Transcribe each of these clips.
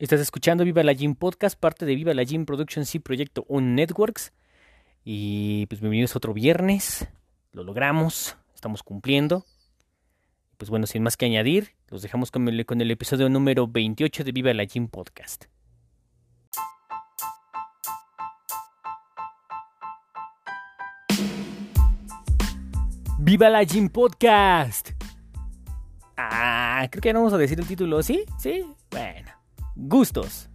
Estás escuchando Viva la Gym Podcast, parte de Viva la Gym Productions y Proyecto On Networks. Y pues bienvenidos otro viernes. Lo logramos, estamos cumpliendo. Pues bueno, sin más que añadir, los dejamos con el, con el episodio número 28 de Viva la Gym Podcast. Viva la Gym Podcast. Ah, creo que ya no vamos a decir el título, ¿sí? Sí, bueno. Gustos.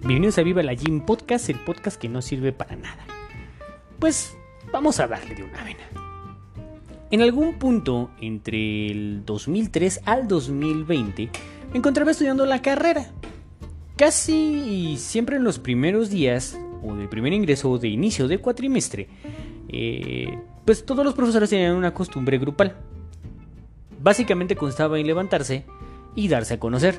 Bienvenidos a Viva la Gym Podcast, el podcast que no sirve para nada. Pues vamos a darle de una vena. En algún punto entre el 2003 al 2020 me encontraba estudiando la carrera. Casi siempre en los primeros días, o de primer ingreso o de inicio de cuatrimestre, eh, pues todos los profesores tenían una costumbre grupal. Básicamente constaba en levantarse y darse a conocer.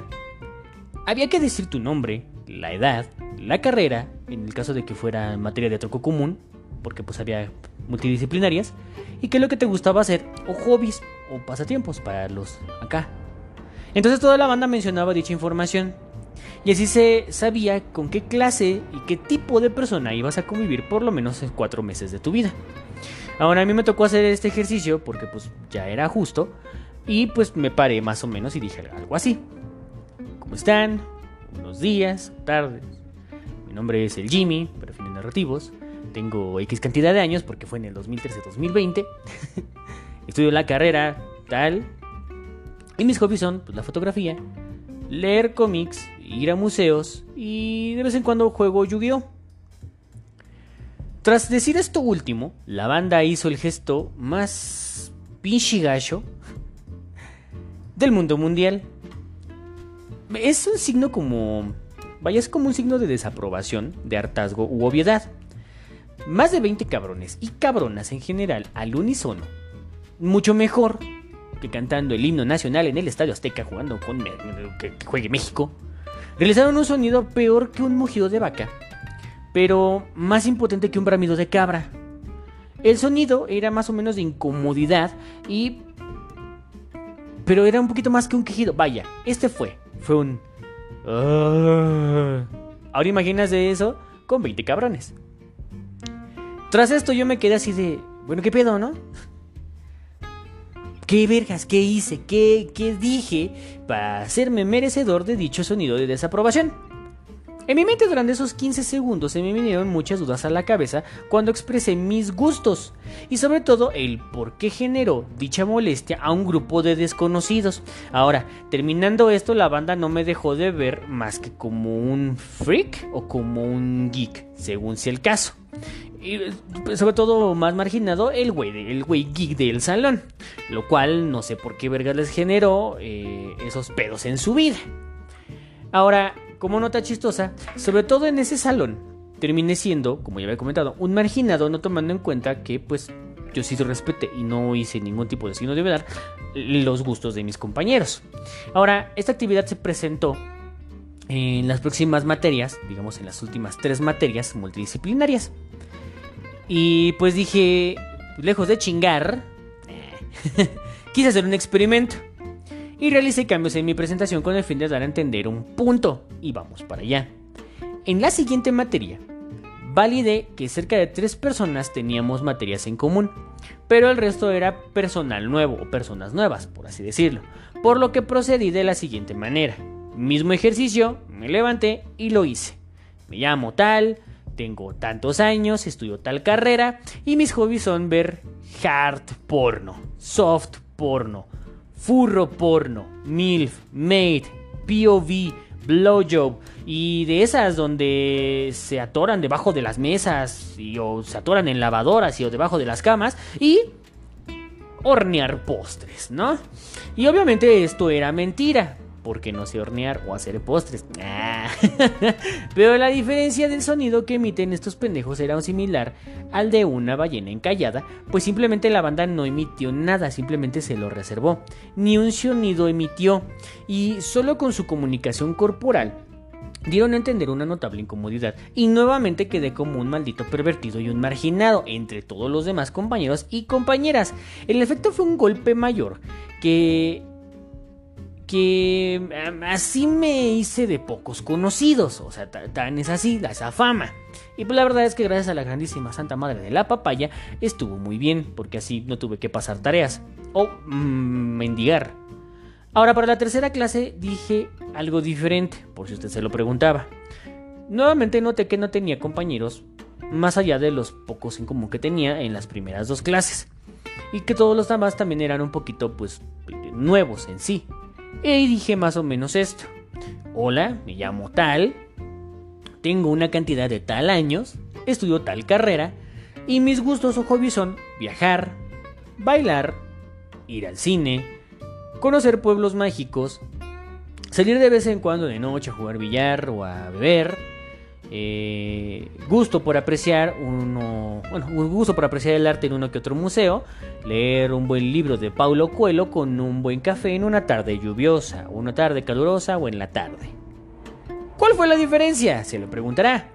Había que decir tu nombre, la edad, la carrera, en el caso de que fuera materia de troco común, porque pues había multidisciplinarias, y qué es lo que te gustaba hacer, o hobbies, o pasatiempos para los acá. Entonces toda la banda mencionaba dicha información, y así se sabía con qué clase y qué tipo de persona ibas a convivir por lo menos en cuatro meses de tu vida. Ahora a mí me tocó hacer este ejercicio porque pues ya era justo y pues me paré más o menos y dije algo así. ¿Cómo están? Buenos días, tardes. Mi nombre es el Jimmy, para fines narrativos. Tengo X cantidad de años porque fue en el 2013-2020. Estudio la carrera tal. Y mis hobbies son pues, la fotografía, leer cómics, ir a museos y de vez en cuando juego Yu-Gi-Oh! Tras decir esto último, la banda hizo el gesto más pinche gacho del mundo mundial. Es un signo como... Vaya, es como un signo de desaprobación, de hartazgo u obviedad. Más de 20 cabrones y cabronas en general al unísono. Mucho mejor que cantando el himno nacional en el Estadio Azteca jugando con que juegue México, realizaron un sonido peor que un mugido de vaca, pero más impotente que un bramido de cabra. El sonido era más o menos de incomodidad y... Pero era un poquito más que un quejido. Vaya, este fue. Fue un... Ahora imaginas de eso con 20 cabrones. Tras esto yo me quedé así de... Bueno, ¿qué pedo, no? ¿Qué vergas? ¿Qué hice? ¿Qué, ¿Qué dije para hacerme merecedor de dicho sonido de desaprobación? En mi mente durante esos 15 segundos se me vinieron muchas dudas a la cabeza cuando expresé mis gustos y sobre todo el por qué generó dicha molestia a un grupo de desconocidos. Ahora, terminando esto, la banda no me dejó de ver más que como un freak o como un geek, según sea el caso. Y pues, sobre todo más marginado el güey, el güey geek del salón. Lo cual no sé por qué vergas les generó eh, esos pedos en su vida. Ahora, como nota chistosa, sobre todo en ese salón, terminé siendo, como ya había comentado, un marginado, no tomando en cuenta que pues yo sí respeté y no hice ningún tipo de signo de vedar los gustos de mis compañeros. Ahora, esta actividad se presentó en las próximas materias, digamos en las últimas tres materias multidisciplinarias. Y pues dije, lejos de chingar, quise hacer un experimento. Y realicé cambios en mi presentación con el fin de dar a entender un punto. Y vamos para allá. En la siguiente materia, validé que cerca de tres personas teníamos materias en común, pero el resto era personal nuevo o personas nuevas, por así decirlo. Por lo que procedí de la siguiente manera. Mismo ejercicio, me levanté y lo hice. Me llamo tal, tengo tantos años, estudio tal carrera y mis hobbies son ver hard porno, soft porno, furro porno, MILF, maid, POV, blowjob y de esas donde se atoran debajo de las mesas y, o se atoran en lavadoras y o debajo de las camas y hornear postres, ¿no? Y obviamente esto era mentira, porque no sé hornear o hacer postres. Ah. Pero la diferencia del sonido que emiten estos pendejos era similar al de una ballena encallada, pues simplemente la banda no emitió nada, simplemente se lo reservó. Ni un sonido emitió y solo con su comunicación corporal dieron a entender una notable incomodidad y nuevamente quedé como un maldito pervertido y un marginado entre todos los demás compañeros y compañeras. El efecto fue un golpe mayor que que así me hice de pocos conocidos, o sea, tan es así, da esa fama. Y pues la verdad es que gracias a la grandísima Santa Madre de la Papaya estuvo muy bien, porque así no tuve que pasar tareas o mm, mendigar. Ahora, para la tercera clase dije algo diferente, por si usted se lo preguntaba. Nuevamente noté que no tenía compañeros más allá de los pocos en común que tenía en las primeras dos clases. Y que todos los demás también eran un poquito, pues, nuevos en sí. Y dije más o menos esto. Hola, me llamo tal, tengo una cantidad de tal años, estudio tal carrera, y mis gustos o hobbies son viajar, bailar, ir al cine, conocer pueblos mágicos, salir de vez en cuando de noche a jugar billar o a beber, eh, gusto por apreciar uno, bueno, un gusto por apreciar el arte en uno que otro museo, leer un buen libro de Paulo Coelho con un buen café en una tarde lluviosa, una tarde calurosa o en la tarde. ¿Cuál fue la diferencia? Se lo preguntará.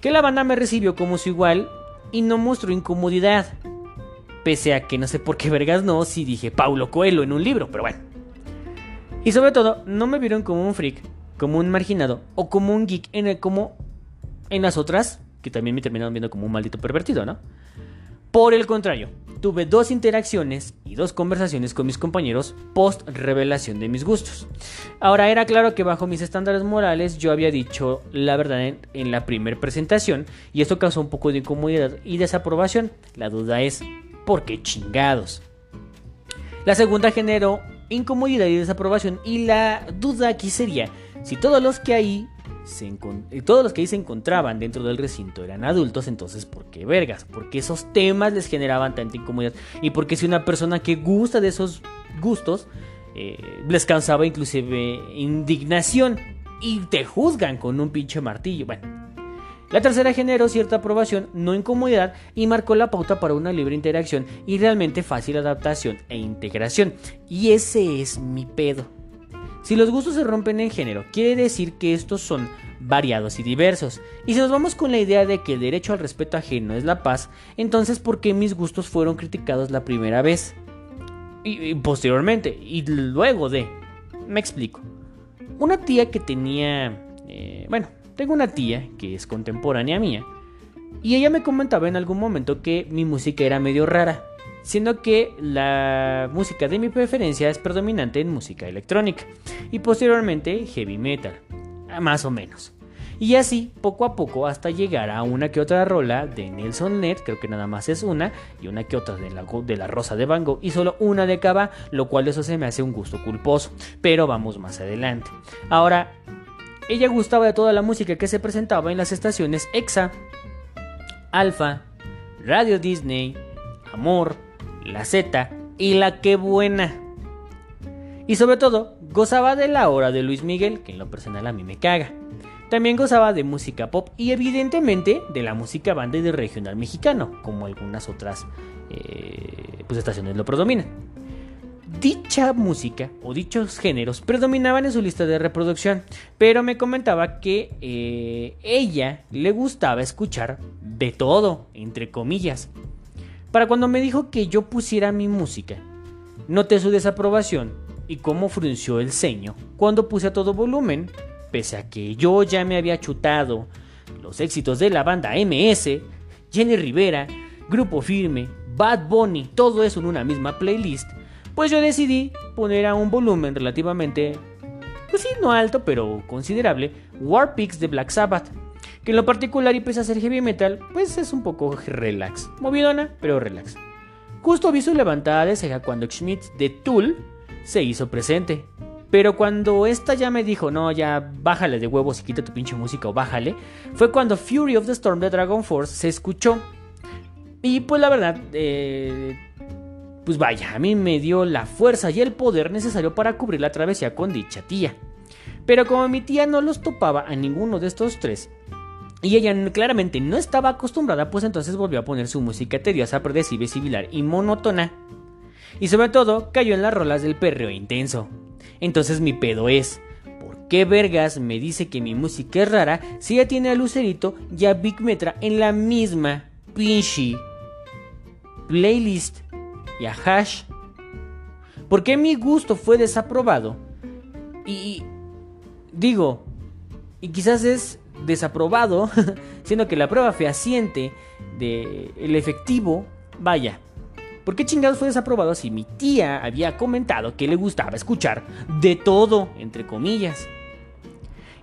Que la banda me recibió como su igual y no mostró incomodidad. Pese a que no sé por qué vergas no, si dije Paulo Coelho en un libro, pero bueno. Y sobre todo, no me vieron como un freak, como un marginado o como un geek en el como en las otras, que también me terminaron viendo como un maldito pervertido, ¿no? Por el contrario, tuve dos interacciones y dos conversaciones con mis compañeros post revelación de mis gustos. Ahora era claro que bajo mis estándares morales yo había dicho la verdad en, la primera presentación y esto causó un poco de incomodidad y desaprobación. La duda es, ¿por qué chingados? La segunda generó incomodidad y desaprobación y la duda aquí sería, si todos los que ahí todos los que ahí se encontraban dentro del recinto eran adultos, entonces ¿por qué vergas? Porque esos temas les generaban tanta incomodidad y porque si una persona que gusta de esos gustos eh, les causaba inclusive indignación y te juzgan con un pinche martillo. Bueno, la tercera generó cierta aprobación, no incomodidad, y marcó la pauta para una libre interacción y realmente fácil adaptación e integración. Y ese es mi pedo. Si los gustos se rompen en género, quiere decir que estos son variados y diversos. Y si nos vamos con la idea de que el derecho al respeto ajeno es la paz, entonces ¿por qué mis gustos fueron criticados la primera vez? Y, posteriormente, y luego de... Me explico. Una tía que tenía... Eh, bueno, tengo una tía que es contemporánea mía, y ella me comentaba en algún momento que mi música era medio rara siendo que la música de mi preferencia es predominante en música electrónica y posteriormente heavy metal, más o menos. Y así, poco a poco, hasta llegar a una que otra rola de Nelson Net, creo que nada más es una, y una que otra de la, de la Rosa de Bango, y solo una de Cava, lo cual eso se me hace un gusto culposo. Pero vamos más adelante. Ahora, ella gustaba de toda la música que se presentaba en las estaciones EXA, Alpha, Radio Disney, Amor, la Z y la que buena. Y sobre todo, gozaba de la hora de Luis Miguel, que en lo personal a mí me caga. También gozaba de música pop y evidentemente de la música banda y de regional mexicano, como algunas otras eh, pues, estaciones lo predominan. Dicha música o dichos géneros predominaban en su lista de reproducción, pero me comentaba que eh, ella le gustaba escuchar de todo, entre comillas, para cuando me dijo que yo pusiera mi música. Noté su desaprobación y cómo frunció el ceño cuando puse a todo volumen, pese a que yo ya me había chutado los éxitos de la banda MS, Jenny Rivera, Grupo Firme, Bad Bunny, todo eso en una misma playlist, pues yo decidí poner a un volumen relativamente, pues sí, no alto, pero considerable, Warpix de Black Sabbath que en lo particular y pese a ser heavy metal, pues es un poco relax. Movidona, pero relax. Justo vi su levantada de ceja cuando Schmidt de Tool se hizo presente. Pero cuando esta ya me dijo, no, ya bájale de huevos y quita tu pinche música o bájale, fue cuando Fury of the Storm de Dragon Force se escuchó. Y pues la verdad, eh, pues vaya, a mí me dio la fuerza y el poder necesario para cubrir la travesía con dicha tía. Pero como mi tía no los topaba a ninguno de estos tres, y ella claramente no estaba acostumbrada, pues entonces volvió a poner su música tediosa, predecible, similar y monótona. Y sobre todo, cayó en las rolas del perreo intenso. Entonces mi pedo es, ¿por ¿Qué vergas me dice que mi música es rara si ya tiene a Lucerito y a Big Metra en la misma pinche playlist y a Hash? ¿Por qué mi gusto fue desaprobado? Y digo, y quizás es desaprobado, siendo que la prueba fehaciente del el efectivo, vaya, ¿Por qué chingados fue desaprobado si mi tía había comentado que le gustaba escuchar de todo, entre comillas?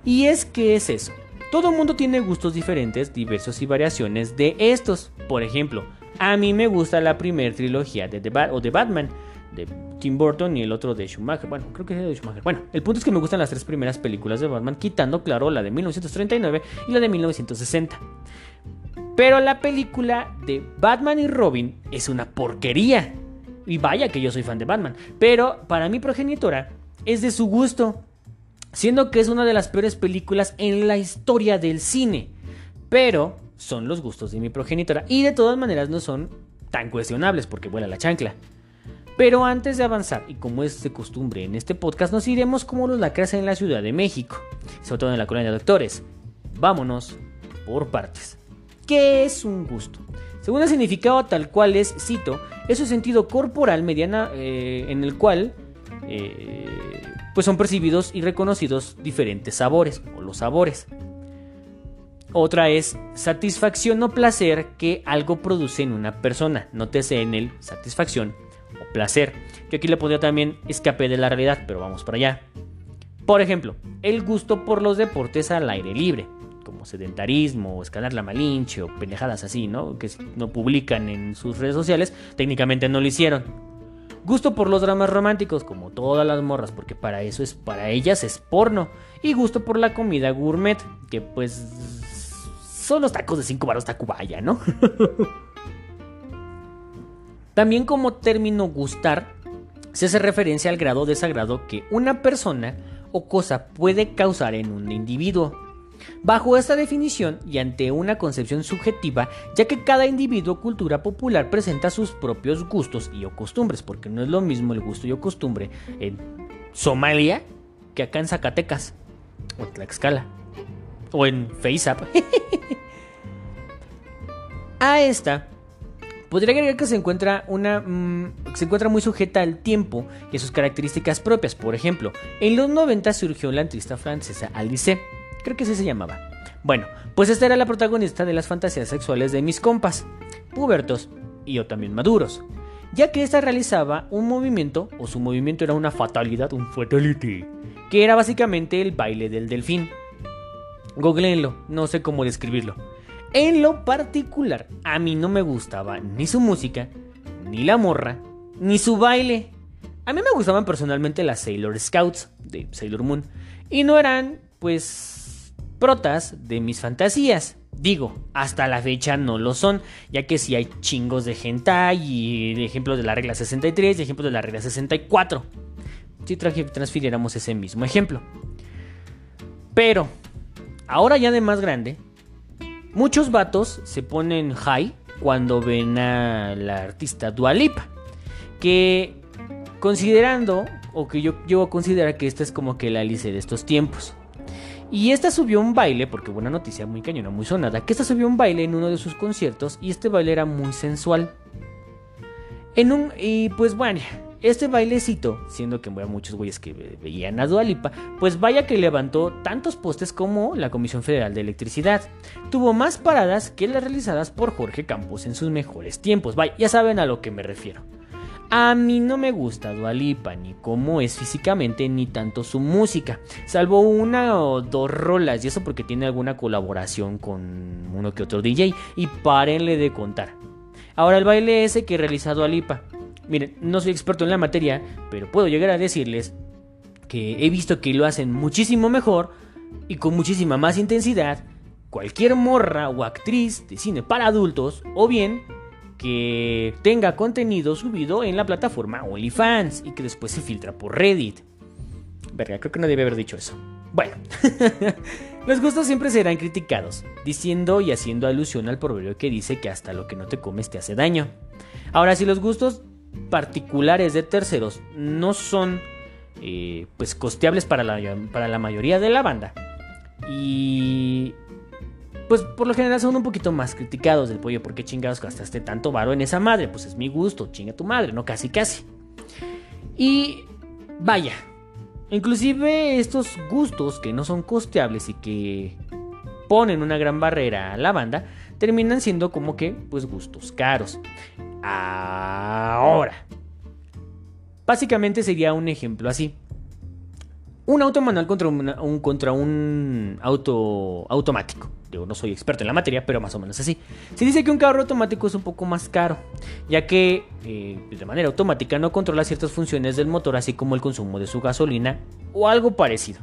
Y es que es eso. Todo mundo tiene gustos diferentes, diversos y variaciones de estos. Por ejemplo, a mí me gusta la primera trilogía de, The o de Batman, de Tim Burton y el otro de Schumacher. Bueno, creo que es de Schumacher. Bueno, el punto es que me gustan las tres primeras películas de Batman, quitando, claro, la de 1939 y la de 1960. Pero la película de Batman y Robin es una porquería. Y vaya que yo soy fan de Batman. Pero para mi progenitora es de su gusto. Siendo que es una de las peores películas en la historia del cine. Pero son los gustos de mi progenitora. Y de todas maneras no son tan cuestionables porque vuela la chancla. Pero antes de avanzar, y como es de costumbre en este podcast, nos iremos como los lacras en la Ciudad de México, sobre todo en la colonia de doctores. Vámonos por partes. ¿Qué es un gusto? Según el significado tal cual es, cito, es un sentido corporal mediana eh, en el cual eh, pues son percibidos y reconocidos diferentes sabores o los sabores. Otra es satisfacción o placer que algo produce en una persona. Nótese en el satisfacción placer. Que aquí le podría también escape de la realidad, pero vamos para allá. Por ejemplo, el gusto por los deportes al aire libre como sedentarismo o escalar la malinche o pendejadas así, ¿no? Que no publican en sus redes sociales, técnicamente no lo hicieron. Gusto por los dramas románticos, como todas las morras, porque para eso es, para ellas es porno. Y gusto por la comida gourmet, que pues son los tacos de 5 baros tacubaya, ¿no? También como término gustar, se hace referencia al grado de desagrado que una persona o cosa puede causar en un individuo. Bajo esta definición y ante una concepción subjetiva, ya que cada individuo cultura popular presenta sus propios gustos y o costumbres, porque no es lo mismo el gusto y o costumbre en Somalia que acá en Zacatecas, o en Tlaxcala, o en FaceApp. A esta podría agregar que se encuentra, una, mm, se encuentra muy sujeta al tiempo y a sus características propias. Por ejemplo, en los 90 surgió la artista francesa Alice Creo que así se llamaba. Bueno, pues esta era la protagonista de las fantasías sexuales de mis compas, pubertos y o también maduros, ya que esta realizaba un movimiento, o su movimiento era una fatalidad, un fatality, que era básicamente el baile del delfín. Googleenlo, no sé cómo describirlo. En lo particular, a mí no me gustaba ni su música, ni la morra, ni su baile. A mí me gustaban personalmente las Sailor Scouts de Sailor Moon, y no eran, pues, protas de mis fantasías. Digo, hasta la fecha no lo son, ya que si hay chingos de hentai y ejemplos de la regla 63 y ejemplos de la regla 64. Si transfiriéramos ese mismo ejemplo. Pero, ahora ya de más grande, muchos vatos se ponen high cuando ven a la artista Dualipa. Que considerando, o que yo llevo a considerar que esta es como que la Alice de estos tiempos. Y esta subió un baile, porque buena noticia, muy cañona, muy sonada, que esta subió un baile en uno de sus conciertos y este baile era muy sensual. En un, y pues bueno, este bailecito, siendo que había muchos güeyes que veían a Dualipa, pues vaya que levantó tantos postes como la Comisión Federal de Electricidad. Tuvo más paradas que las realizadas por Jorge Campos en sus mejores tiempos. Vaya, ya saben a lo que me refiero. A mí no me gusta Dualipa, ni cómo es físicamente, ni tanto su música, salvo una o dos rolas, y eso porque tiene alguna colaboración con uno que otro DJ, y párenle de contar. Ahora el baile ese que realiza Dualipa. Miren, no soy experto en la materia, pero puedo llegar a decirles que he visto que lo hacen muchísimo mejor y con muchísima más intensidad cualquier morra o actriz de cine para adultos, o bien que tenga contenido subido en la plataforma OnlyFans y que después se filtra por Reddit. Verga, creo que no debe haber dicho eso. Bueno, los gustos siempre serán criticados, diciendo y haciendo alusión al proverbio que dice que hasta lo que no te comes te hace daño. Ahora, si los gustos particulares de terceros no son eh, pues costeables para la, para la mayoría de la banda. Y pues por lo general son un poquito más criticados del pollo. ¿Por qué chingados gastaste tanto varo en esa madre? Pues es mi gusto, chinga tu madre, no casi casi. Y vaya, inclusive estos gustos que no son costeables y que ponen una gran barrera a la banda, terminan siendo como que pues gustos caros. Ahora, básicamente sería un ejemplo así. Un auto manual contra un, contra un auto automático. Digo, no soy experto en la materia, pero más o menos así. Se dice que un carro automático es un poco más caro, ya que eh, de manera automática no controla ciertas funciones del motor, así como el consumo de su gasolina o algo parecido.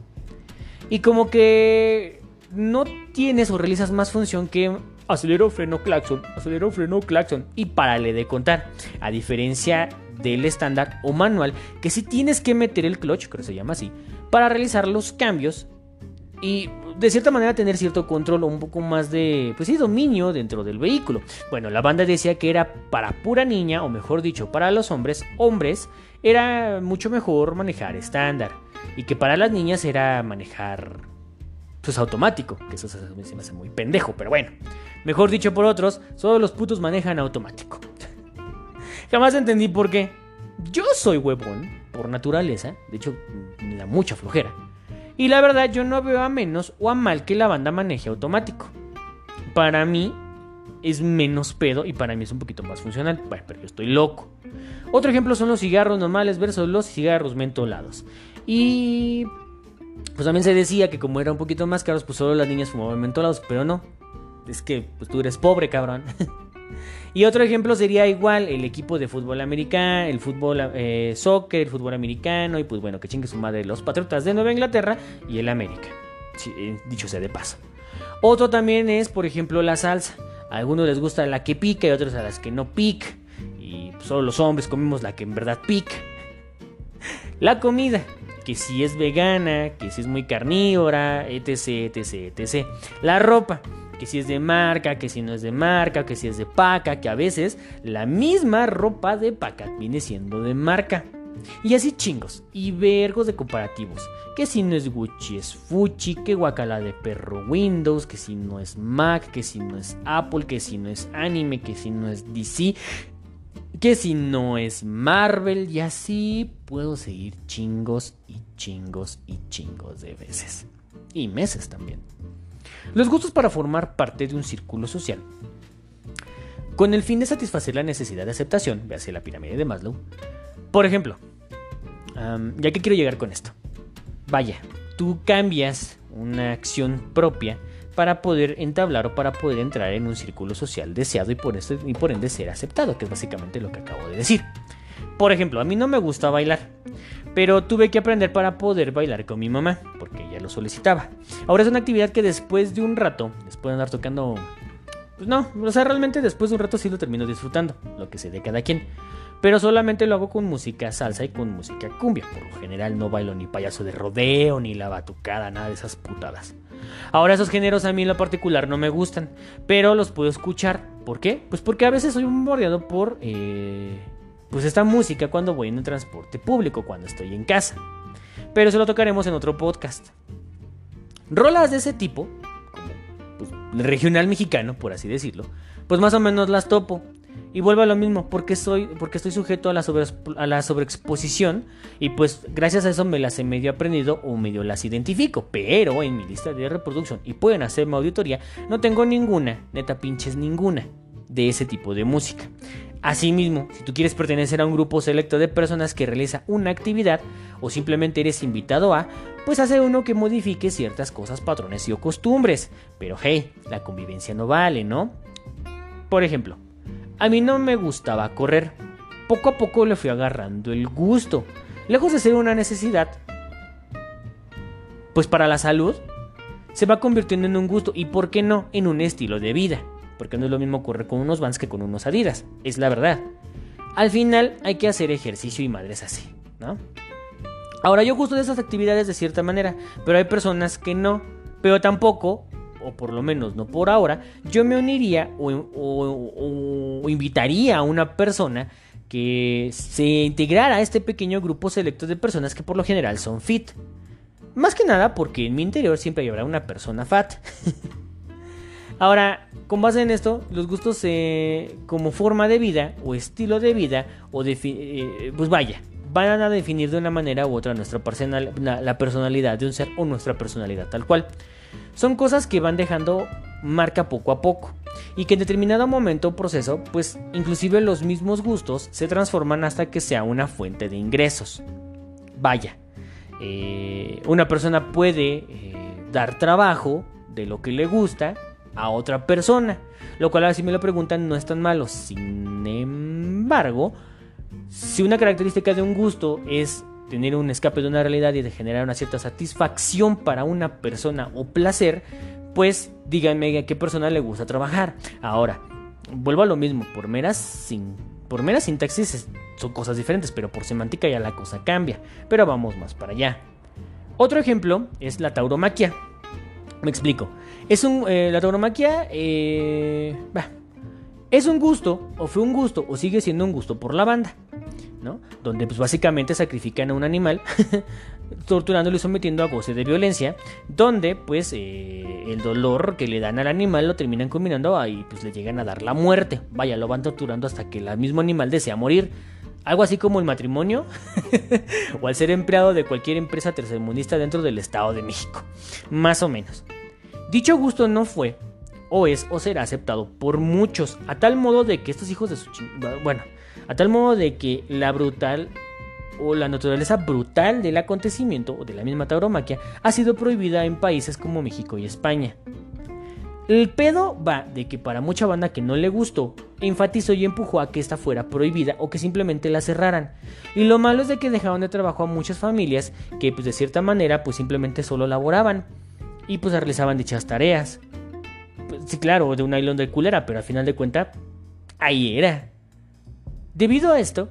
Y como que no tienes o realizas más función que acelero, freno, claxon, acelero, freno, claxon y párale de contar. A diferencia del estándar o manual, que si tienes que meter el clutch, creo que se llama así, para realizar los cambios y de cierta manera tener cierto control o un poco más de, pues sí, dominio dentro del vehículo. Bueno, la banda decía que era para pura niña, o mejor dicho, para los hombres, hombres, era mucho mejor manejar estándar. Y que para las niñas era manejar, pues automático, que eso se me hace muy pendejo, pero bueno. Mejor dicho por otros, solo los putos manejan automático. Jamás entendí por qué. Yo soy huevón, por naturaleza, de hecho, me da mucha flojera. Y la verdad yo no veo a menos o a mal que la banda maneje automático. Para mí es menos pedo y para mí es un poquito más funcional. Bueno, pero yo estoy loco. Otro ejemplo son los cigarros normales versus los cigarros mentolados. Y pues también se decía que como eran un poquito más caros, pues solo las niñas fumaban mentolados, pero no. Es que pues tú eres pobre, cabrón. Y otro ejemplo sería igual el equipo de fútbol americano, el fútbol eh, soccer, el fútbol americano y pues bueno, que chingue su madre los Patriotas de Nueva Inglaterra y el América. Eh, dicho sea de paso. Otro también es, por ejemplo, la salsa. A algunos les gusta la que pica y otros a las que no pica. Y solo los hombres comemos la que en verdad pica. La comida, que si es vegana, que si es muy carnívora, etc, etc, etc. La ropa, que si es de marca, que si no es de marca, que si es de paca, que a veces la misma ropa de paca viene siendo de marca. Y así chingos y vergos de comparativos. Que si no es Gucci es Fuchi, que guacala de perro Windows, que si no es Mac, que si no es Apple, que si no es anime, que si no es DC, que si no es Marvel y así puedo seguir chingos y chingos y chingos de veces. Y meses también. Los gustos para formar parte de un círculo social. Con el fin de satisfacer la necesidad de aceptación, véase la pirámide de Maslow. Por ejemplo, ya que quiero llegar con esto. Vaya, tú cambias una acción propia para poder entablar o para poder entrar en un círculo social deseado y por, y por ende ser aceptado, que es básicamente lo que acabo de decir. Por ejemplo, a mí no me gusta bailar, pero tuve que aprender para poder bailar con mi mamá, porque ella lo solicitaba. Ahora es una actividad que después de un rato, después de andar tocando... Pues no, o sea, realmente después de un rato sí lo termino disfrutando, lo que sé de cada quien. Pero solamente lo hago con música salsa y con música cumbia. Por lo general no bailo ni payaso de rodeo, ni la batucada, nada de esas putadas. Ahora esos géneros a mí en lo particular no me gustan, pero los puedo escuchar. ¿Por qué? Pues porque a veces soy bombardeado por... Eh pues esta música cuando voy en el transporte público, cuando estoy en casa. Pero eso lo tocaremos en otro podcast. Rolas de ese tipo, como pues, regional mexicano, por así decirlo, pues más o menos las topo. Y vuelvo a lo mismo, porque, soy, porque estoy sujeto a la, a la sobreexposición y pues gracias a eso me las he medio aprendido o medio las identifico. Pero en mi lista de reproducción y pueden hacerme auditoría, no tengo ninguna, neta pinches ninguna, de ese tipo de música. Asimismo, si tú quieres pertenecer a un grupo selecto de personas que realiza una actividad o simplemente eres invitado a, pues hace uno que modifique ciertas cosas, patrones y o costumbres. Pero hey, la convivencia no vale, ¿no? Por ejemplo, a mí no me gustaba correr. Poco a poco le fui agarrando el gusto. Lejos de ser una necesidad, pues para la salud, se va convirtiendo en un gusto y, ¿por qué no?, en un estilo de vida porque no es lo mismo correr con unos Vans que con unos Adidas, es la verdad. Al final hay que hacer ejercicio y madres así, ¿no? Ahora yo gusto de esas actividades de cierta manera, pero hay personas que no, pero tampoco, o por lo menos no por ahora, yo me uniría o, invitaría a una persona que se integrara a este pequeño grupo selecto de personas que por lo general son fit. Más que nada porque en mi interior siempre habrá una persona fat. Ahora, con base en esto, los gustos eh, como forma de vida o estilo de vida, o eh, pues vaya, van a definir de una manera u otra nuestra personal, la personalidad de un ser o nuestra personalidad tal cual. Son cosas que van dejando marca poco a poco y que en determinado momento o proceso, pues inclusive los mismos gustos se transforman hasta que sea una fuente de ingresos. Vaya, eh, una persona puede dar trabajo de lo que le gusta a otra persona. Lo cual, si me lo preguntan, no es tan malo. Sin embargo, si una característica de un gusto es tener un escape de una realidad y de generar una cierta satisfacción para una persona o placer, pues díganme a qué persona le gusta trabajar. Ahora, vuelvo a lo mismo, por meras, sin, por meras sintaxis son cosas diferentes, pero por semántica ya la cosa cambia. Pero vamos más para allá. Otro ejemplo es la tauromaquia. Me explico. Es un, eh, la tauromaquia eh, es un gusto, o fue un gusto, o sigue siendo un gusto por la banda, ¿no? Donde pues básicamente sacrifican a un animal, torturándolo y sometiendo a goce de violencia, donde pues eh, el dolor que le dan al animal lo terminan combinando y pues le llegan a dar la muerte. Vaya, lo van torturando hasta que el mismo animal desea morir. Algo así como el matrimonio o al ser empleado de cualquier empresa tercermundista dentro del Estado de México. Más o menos. Dicho gusto no fue, o es, o será aceptado por muchos, a tal modo de que estos hijos de su... Bueno, a tal modo de que la brutal o la naturaleza brutal del acontecimiento o de la misma tauromaquia ha sido prohibida en países como México y España. El pedo va de que para mucha banda que no le gustó, enfatizó y empujó a que esta fuera prohibida o que simplemente la cerraran. Y lo malo es de que dejaron de trabajo a muchas familias que pues de cierta manera pues simplemente solo laboraban y pues realizaban dichas tareas. Pues, sí, claro, de un nylon de culera, pero al final de cuentas ahí era. Debido a esto,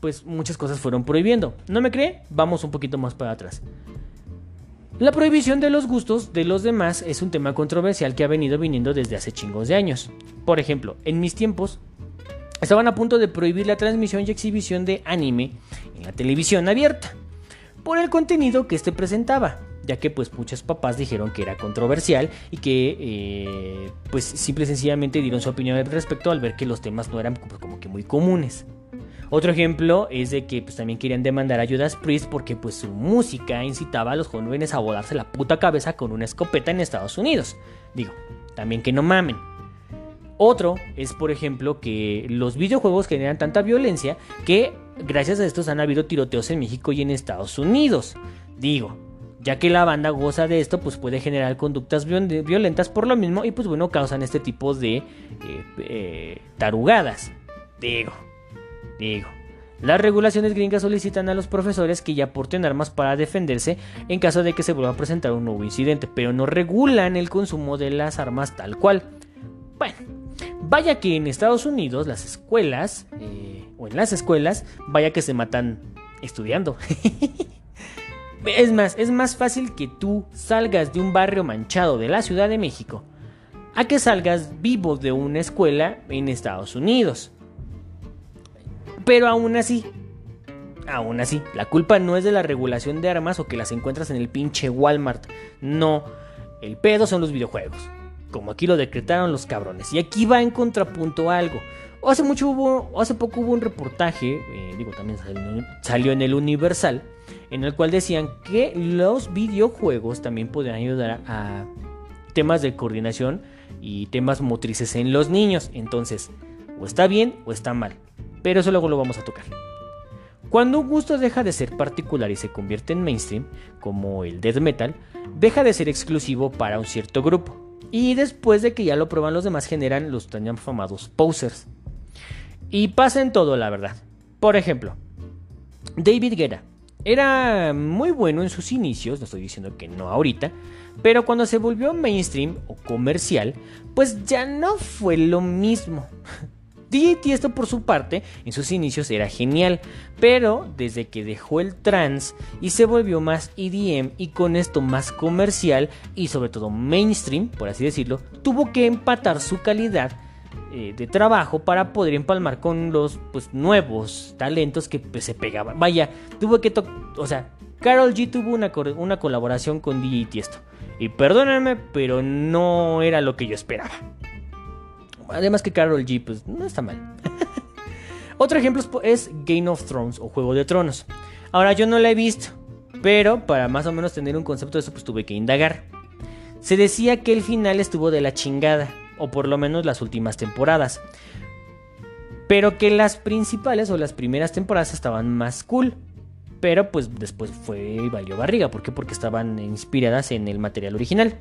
pues muchas cosas fueron prohibiendo. ¿No me cree? Vamos un poquito más para atrás. La prohibición de los gustos de los demás es un tema controversial que ha venido viniendo desde hace chingos de años. Por ejemplo, en mis tiempos estaban a punto de prohibir la transmisión y exhibición de anime en la televisión abierta por el contenido que este presentaba, ya que pues muchos papás dijeron que era controversial y que eh, pues simple y sencillamente dieron su opinión al respecto al ver que los temas no eran como que muy comunes. Otro ejemplo es de que pues, también querían demandar a Judas Priest porque pues su música incitaba a los jóvenes a volarse la puta cabeza con una escopeta en Estados Unidos. Digo, también que no mamen. Otro es, por ejemplo, que los videojuegos generan tanta violencia que gracias a estos han habido tiroteos en México y en Estados Unidos. Digo, ya que la banda goza de esto, pues puede generar conductas violentas por lo mismo y pues bueno, causan este tipo de eh, eh, tarugadas. Digo, Digo, las regulaciones gringas solicitan a los profesores que ya porten armas para defenderse en caso de que se vuelva a presentar un nuevo incidente, pero no regulan el consumo de las armas tal cual. Bueno, vaya que en Estados Unidos las escuelas, eh, o en las escuelas, vaya que se matan estudiando. es más, es más fácil que tú salgas de un barrio manchado de la Ciudad de México a que salgas vivo de una escuela en Estados Unidos. Pero aún así, aún así, la culpa no es de la regulación de armas o que las encuentras en el pinche Walmart. No, el pedo son los videojuegos. Como aquí lo decretaron los cabrones. Y aquí va en contrapunto algo. Hace mucho hubo, hace poco hubo un reportaje, eh, digo también salió, en el Universal, en el cual decían que los videojuegos también podrían ayudar a temas de coordinación y temas motrices en los niños. Entonces, o está bien o está mal pero eso luego lo vamos a tocar. Cuando un gusto deja de ser particular y se convierte en mainstream, como el death metal, deja de ser exclusivo para un cierto grupo. Y después de que ya lo prueban los demás generan los tan llamados posers. Y pasa en todo, la verdad. Por ejemplo, David Guerra era muy bueno en sus inicios, no estoy diciendo que no ahorita, pero cuando se volvió mainstream o comercial, pues ya no fue lo mismo. DJ Tiesto por su parte en sus inicios era genial, pero desde que dejó el trance y se volvió más EDM y con esto más comercial y sobre todo mainstream, por así decirlo, tuvo que empatar su calidad eh, de trabajo para poder empalmar con los pues, nuevos talentos que pues, se pegaban. Vaya, tuvo que... O sea, Carol G tuvo una, una colaboración con DJ Tiesto. Y perdónenme, pero no era lo que yo esperaba. Además que Carol G, pues no está mal. Otro ejemplo es Game of Thrones o Juego de Tronos. Ahora yo no la he visto, pero para más o menos tener un concepto de eso, pues tuve que indagar. Se decía que el final estuvo de la chingada, o por lo menos las últimas temporadas. Pero que las principales o las primeras temporadas estaban más cool. Pero pues después fue valió barriga. ¿Por qué? Porque estaban inspiradas en el material original.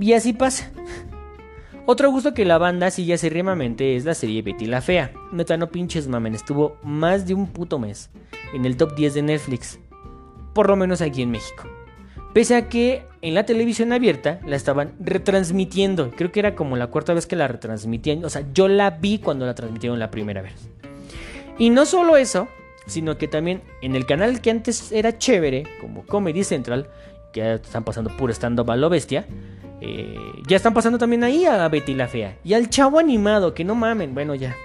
Y así pasa. Otro gusto que la banda sigue acérrimamente es la serie Betty la Fea. Neta, no pinches mamen, estuvo más de un puto mes en el top 10 de Netflix. Por lo menos aquí en México. Pese a que en la televisión abierta la estaban retransmitiendo. Creo que era como la cuarta vez que la retransmitían. O sea, yo la vi cuando la transmitieron la primera vez. Y no solo eso, sino que también en el canal que antes era chévere, como Comedy Central, que ya están pasando puro stand-up bestia eh, ya están pasando también ahí a Betty la Fea. Y al chavo animado, que no mamen, bueno ya.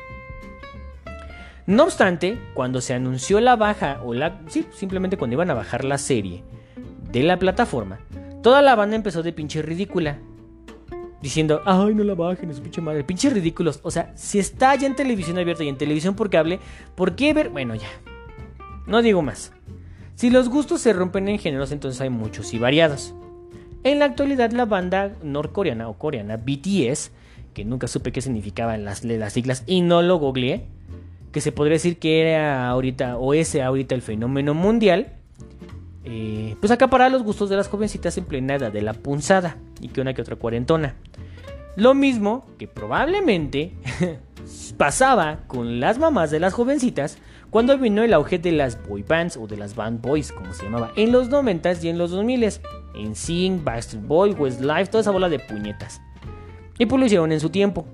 No obstante, cuando se anunció la baja, o la. Sí, simplemente cuando iban a bajar la serie de la plataforma, toda la banda empezó de pinche ridícula. Diciendo, ay, no la bajen, es pinche madre. Pinche ridículos. O sea, si está ya en televisión abierta y en televisión por cable, ¿por qué ver? Bueno, ya. No digo más. Si los gustos se rompen en géneros, entonces hay muchos y variados. En la actualidad la banda norcoreana o coreana BTS, que nunca supe qué significaban las, las siglas y no lo googleé, que se podría decir que era ahorita o es ahorita el fenómeno mundial, eh, pues acapará los gustos de las jovencitas en plena edad de la punzada y que una que otra cuarentona. Lo mismo que probablemente pasaba con las mamás de las jovencitas cuando vino el auge de las boy bands o de las band boys, como se llamaba, en los 90s y en los 2000s. En Sing, Backstreet Boy, Westlife, toda esa bola de puñetas. Y pues lo hicieron en su tiempo.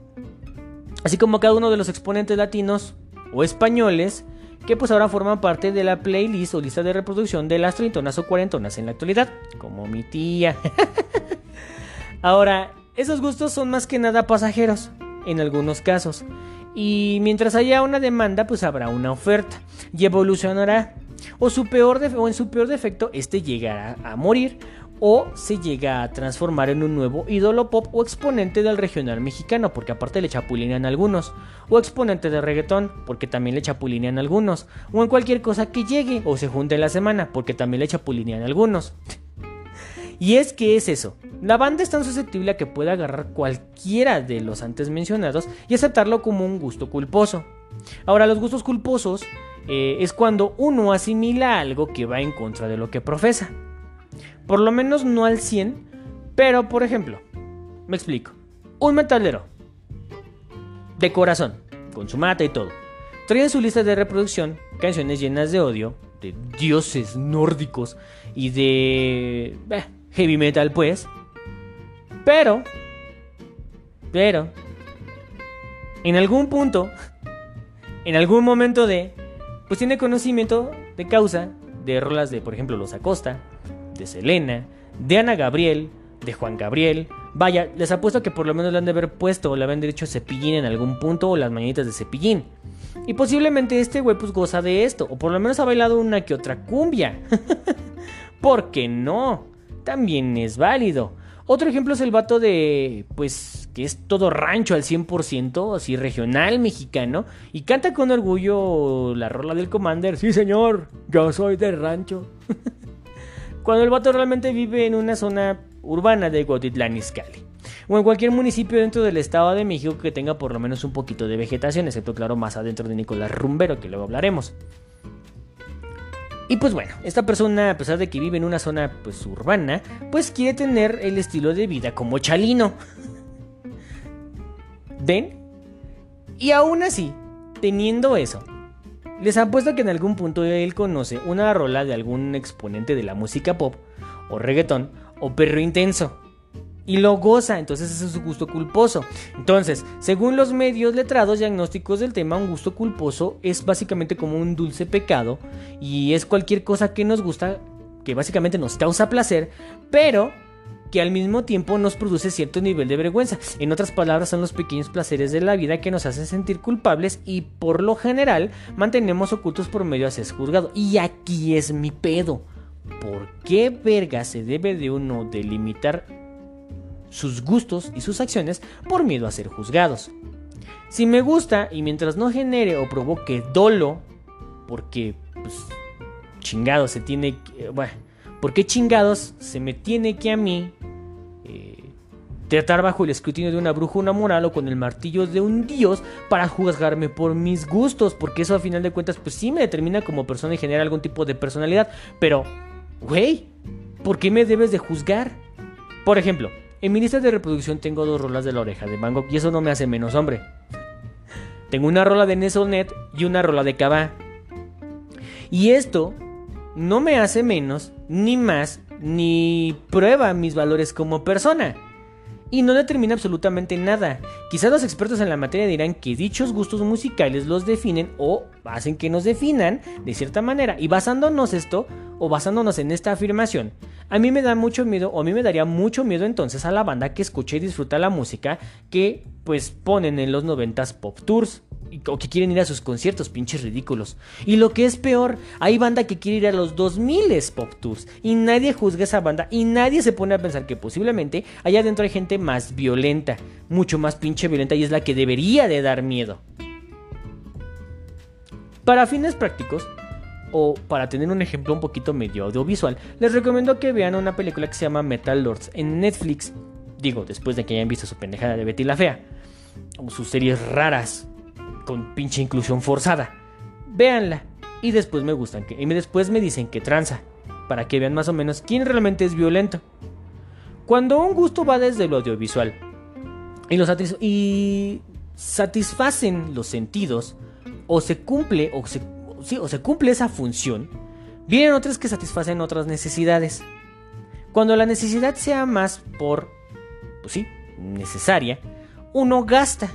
Así como cada uno de los exponentes latinos o españoles que pues ahora forman parte de la playlist o lista de reproducción de las treintonas o cuarentonas en la actualidad, como mi tía. ahora, esos gustos son más que nada pasajeros, en algunos casos. Y mientras haya una demanda, pues habrá una oferta y evolucionará. O, en su peor defecto, este llegará a morir o se llega a transformar en un nuevo ídolo pop o exponente del regional mexicano, porque aparte le chapulinean algunos, o exponente de reggaetón, porque también le chapulinean algunos, o en cualquier cosa que llegue o se junte en la semana, porque también le chapulinean algunos. y es que es eso, la banda es tan susceptible a que pueda agarrar cualquiera de los antes mencionados y aceptarlo como un gusto culposo. Ahora, los gustos culposos eh, es cuando uno asimila algo que va en contra de lo que profesa. Por lo menos no al 100, pero por ejemplo, me explico. Un metalero, de corazón, con su mata y todo, trae en su lista de reproducción canciones llenas de odio, de dioses nórdicos y de heavy metal pues, pero, pero, en algún punto, en algún momento de, pues tiene conocimiento de causa de rolas de, por ejemplo, Los Acosta, de Selena, de Ana Gabriel, de Juan Gabriel. Vaya, les apuesto que por lo menos le han de haber puesto o le han dicho cepillín en algún punto o las mañanitas de cepillín. Y posiblemente este güey pues goza de esto, o por lo menos ha bailado una que otra cumbia. ¿Por qué no? También es válido. Otro ejemplo es el vato de, pues, que es todo rancho al 100%, así regional mexicano, y canta con orgullo la rola del Commander. Sí, señor, yo soy de rancho. Cuando el vato realmente vive en una zona urbana de Guatitlán Izcalli. O en cualquier municipio dentro del Estado de México que tenga por lo menos un poquito de vegetación, excepto claro más adentro de Nicolás Rumbero, que luego hablaremos. Y pues bueno, esta persona, a pesar de que vive en una zona pues urbana, pues quiere tener el estilo de vida como Chalino. ¿Ven? Y aún así, teniendo eso, les apuesto que en algún punto él conoce una rola de algún exponente de la música pop, o reggaetón, o perro intenso y lo goza, entonces ese es su gusto culposo. Entonces, según los medios letrados diagnósticos del tema, un gusto culposo es básicamente como un dulce pecado y es cualquier cosa que nos gusta, que básicamente nos causa placer, pero que al mismo tiempo nos produce cierto nivel de vergüenza. En otras palabras, son los pequeños placeres de la vida que nos hacen sentir culpables y por lo general mantenemos ocultos por medio de ser juzgado. Y aquí es mi pedo. ¿Por qué verga se debe de uno delimitar sus gustos y sus acciones por miedo a ser juzgados? Si me gusta y mientras no genere o provoque dolo, porque pues, chingados se tiene que... Bueno, ¿por qué chingados se me tiene que a mí eh, tratar bajo el escrutinio de una bruja, una moral o con el martillo de un dios para juzgarme por mis gustos? Porque eso a final de cuentas pues sí me determina como persona y genera algún tipo de personalidad. Pero, güey, ¿por qué me debes de juzgar? Por ejemplo, en mi lista de reproducción tengo dos rolas de la oreja de Van y eso no me hace menos hombre. Tengo una rola de Nesonet y una rola de Cabá. Y esto no me hace menos, ni más, ni prueba mis valores como persona. Y no determina absolutamente nada. Quizás los expertos en la materia dirán que dichos gustos musicales los definen o hacen que nos definan de cierta manera. Y basándonos esto, o basándonos en esta afirmación, a mí me da mucho miedo, o a mí me daría mucho miedo entonces a la banda que escucha y disfruta la música que pues ponen en los 90s pop tours o que quieren ir a sus conciertos, pinches ridículos. Y lo que es peor, hay banda que quiere ir a los 2000 pop tours y nadie juzga esa banda y nadie se pone a pensar que posiblemente allá adentro hay gente más violenta, mucho más pinche violenta y es la que debería de dar miedo. Para fines prácticos, o para tener un ejemplo un poquito medio audiovisual, les recomiendo que vean una película que se llama Metal Lords en Netflix. Digo, después de que hayan visto su pendejada de Betty la Fea. O sus series raras con pinche inclusión forzada. Véanla y después me gustan que, y después me dicen que tranza, para que vean más o menos quién realmente es violento. Cuando un gusto va desde lo audiovisual y, lo y satisfacen los sentidos, o se cumple, o se, o se cumple esa función, vienen otras que satisfacen otras necesidades. Cuando la necesidad sea más por, pues sí, necesaria, uno gasta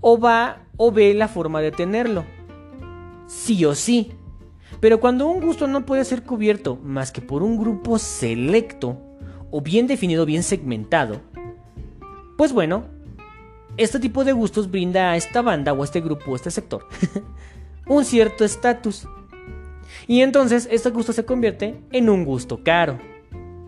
o va o ve la forma de tenerlo. Sí o sí. Pero cuando un gusto no puede ser cubierto más que por un grupo selecto, o bien definido, bien segmentado, pues bueno, este tipo de gustos brinda a esta banda o a este grupo o este sector un cierto estatus. Y entonces este gusto se convierte en un gusto caro.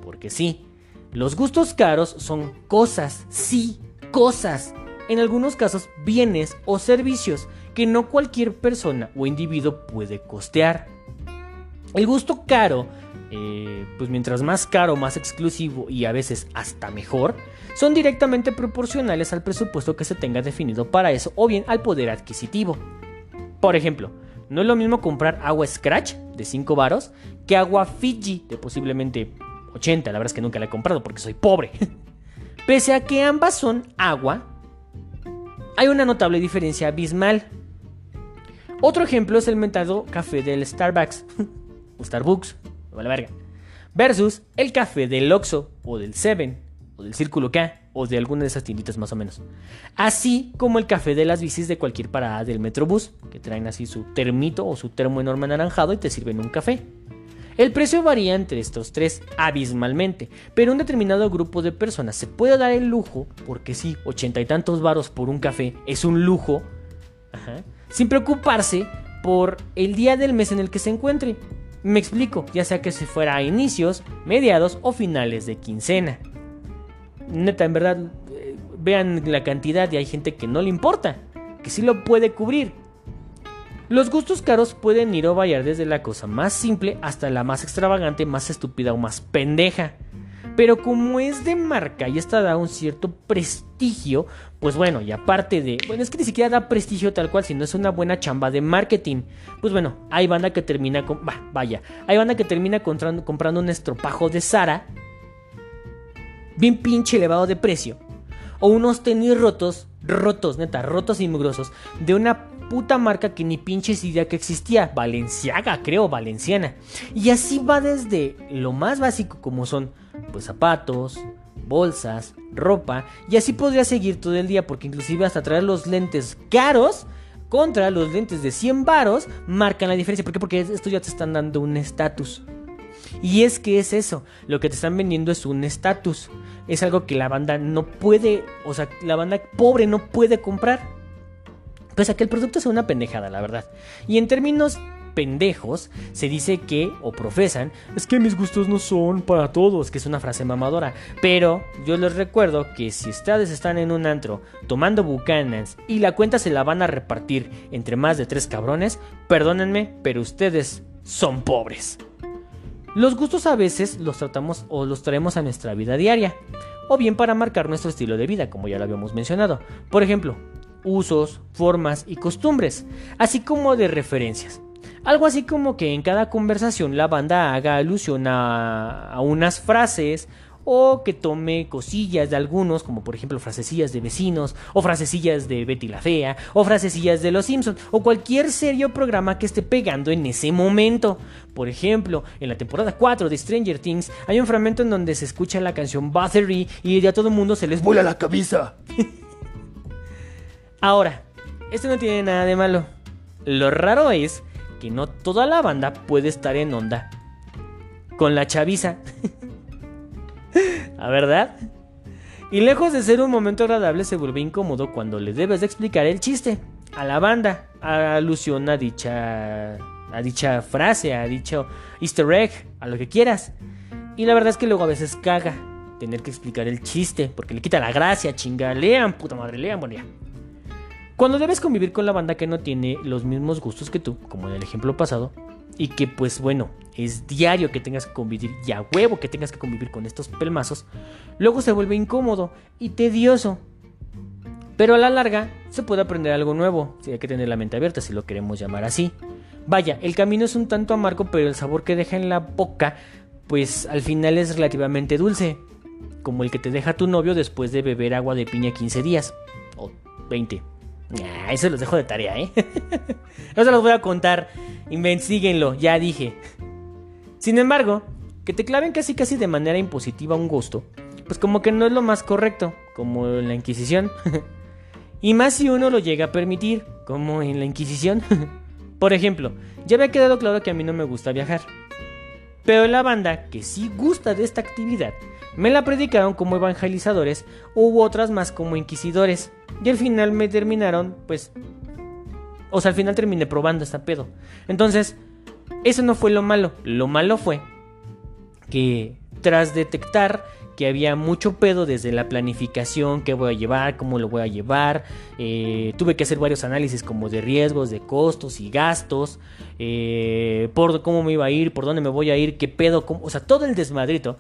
Porque sí, los gustos caros son cosas, sí, cosas en algunos casos bienes o servicios que no cualquier persona o individuo puede costear. El gusto caro, eh, pues mientras más caro, más exclusivo y a veces hasta mejor, son directamente proporcionales al presupuesto que se tenga definido para eso o bien al poder adquisitivo. Por ejemplo, no es lo mismo comprar agua Scratch de 5 varos que agua Fiji de posiblemente 80, la verdad es que nunca la he comprado porque soy pobre. Pese a que ambas son agua, hay una notable diferencia abismal. Otro ejemplo es el mentado café del Starbucks, o Starbucks, vale verga, versus el café del Oxxo, o del Seven, o del Círculo K, o de alguna de esas tienditas más o menos. Así como el café de las bicis de cualquier parada del Metrobús, que traen así su termito o su termo enorme anaranjado y te sirven un café. El precio varía entre estos tres abismalmente, pero un determinado grupo de personas se puede dar el lujo, porque sí, ochenta y tantos varos por un café es un lujo, sin preocuparse por el día del mes en el que se encuentre. Me explico, ya sea que se fuera a inicios, mediados o finales de quincena. Neta, en verdad, vean la cantidad y hay gente que no le importa, que sí lo puede cubrir. Los gustos caros pueden ir o variar desde la cosa más simple hasta la más extravagante, más estúpida o más pendeja. Pero como es de marca y esta da un cierto prestigio, pues bueno, y aparte de... Bueno, es que ni siquiera da prestigio tal cual, sino es una buena chamba de marketing. Pues bueno, hay banda que termina con... vaya, hay banda que termina comprando un estropajo de Sara, bien pinche elevado de precio. O unos tenis rotos, rotos, neta, rotos y mugrosos, de una puta marca que ni pinches idea que existía, Valenciaga, creo, Valenciana. Y así va desde lo más básico como son pues zapatos, bolsas, ropa, y así podría seguir todo el día porque inclusive hasta traer los lentes caros contra los lentes de 100 varos marcan la diferencia. ¿Por qué? Porque estos ya te están dando un estatus. Y es que es eso, lo que te están vendiendo es un estatus. Es algo que la banda no puede, o sea, la banda pobre no puede comprar. Pues a que el producto sea una pendejada, la verdad. Y en términos pendejos, se dice que, o profesan, es que mis gustos no son para todos, que es una frase mamadora. Pero yo les recuerdo que si ustedes están en un antro tomando bucanas y la cuenta se la van a repartir entre más de tres cabrones, perdónenme, pero ustedes son pobres. Los gustos a veces los tratamos o los traemos a nuestra vida diaria, o bien para marcar nuestro estilo de vida, como ya lo habíamos mencionado. Por ejemplo, usos, formas y costumbres, así como de referencias. Algo así como que en cada conversación la banda haga alusión a, unas frases o que tome cosillas de algunos, como por ejemplo frasecillas de vecinos, o frasecillas de Betty la Fea, o frasecillas de Los Simpsons, o cualquier serio programa que esté pegando en ese momento. Por ejemplo, en la temporada 4 de Stranger Things hay un fragmento en donde se escucha la canción Battery y ya todo el mundo se les vuela la cabeza. Ahora, esto no tiene nada de malo. Lo raro es que no toda la banda puede estar en onda con la chaviza. ¿A verdad? Y lejos de ser un momento agradable, se vuelve incómodo cuando le debes de explicar el chiste a la banda, a alusión a dicha, a dicha frase, a dicho easter egg, a lo que quieras. Y la verdad es que luego a veces caga tener que explicar el chiste, porque le quita la gracia, chinga, lean, puta madre, lean, bueno ya. Cuando debes convivir con la banda que no tiene los mismos gustos que tú, como en el ejemplo pasado, y que pues bueno, es diario que tengas que convivir y a huevo que tengas que convivir con estos pelmazos, luego se vuelve incómodo y tedioso. Pero a la larga se puede aprender algo nuevo, si hay que tener la mente abierta si lo queremos llamar así. Vaya, el camino es un tanto amargo, pero el sabor que deja en la boca, pues al final es relativamente dulce, como el que te deja tu novio después de beber agua de piña 15 días, o 20 eso los dejo de tarea, ¿eh? no se los voy a contar. Investíguenlo, ya dije. Sin embargo, que te claven casi casi de manera impositiva un gusto, pues como que no es lo más correcto, como en la Inquisición. y más si uno lo llega a permitir, como en la Inquisición. Por ejemplo, ya me ha quedado claro que a mí no me gusta viajar. Pero la banda que sí gusta de esta actividad me la predicaron como evangelizadores, hubo otras más como inquisidores. Y al final me terminaron, pues... O sea, al final terminé probando esta pedo. Entonces, eso no fue lo malo. Lo malo fue que tras detectar que había mucho pedo desde la planificación, qué voy a llevar, cómo lo voy a llevar. Eh, tuve que hacer varios análisis como de riesgos, de costos y gastos, eh, por cómo me iba a ir, por dónde me voy a ir, qué pedo, o sea, todo el desmadrito.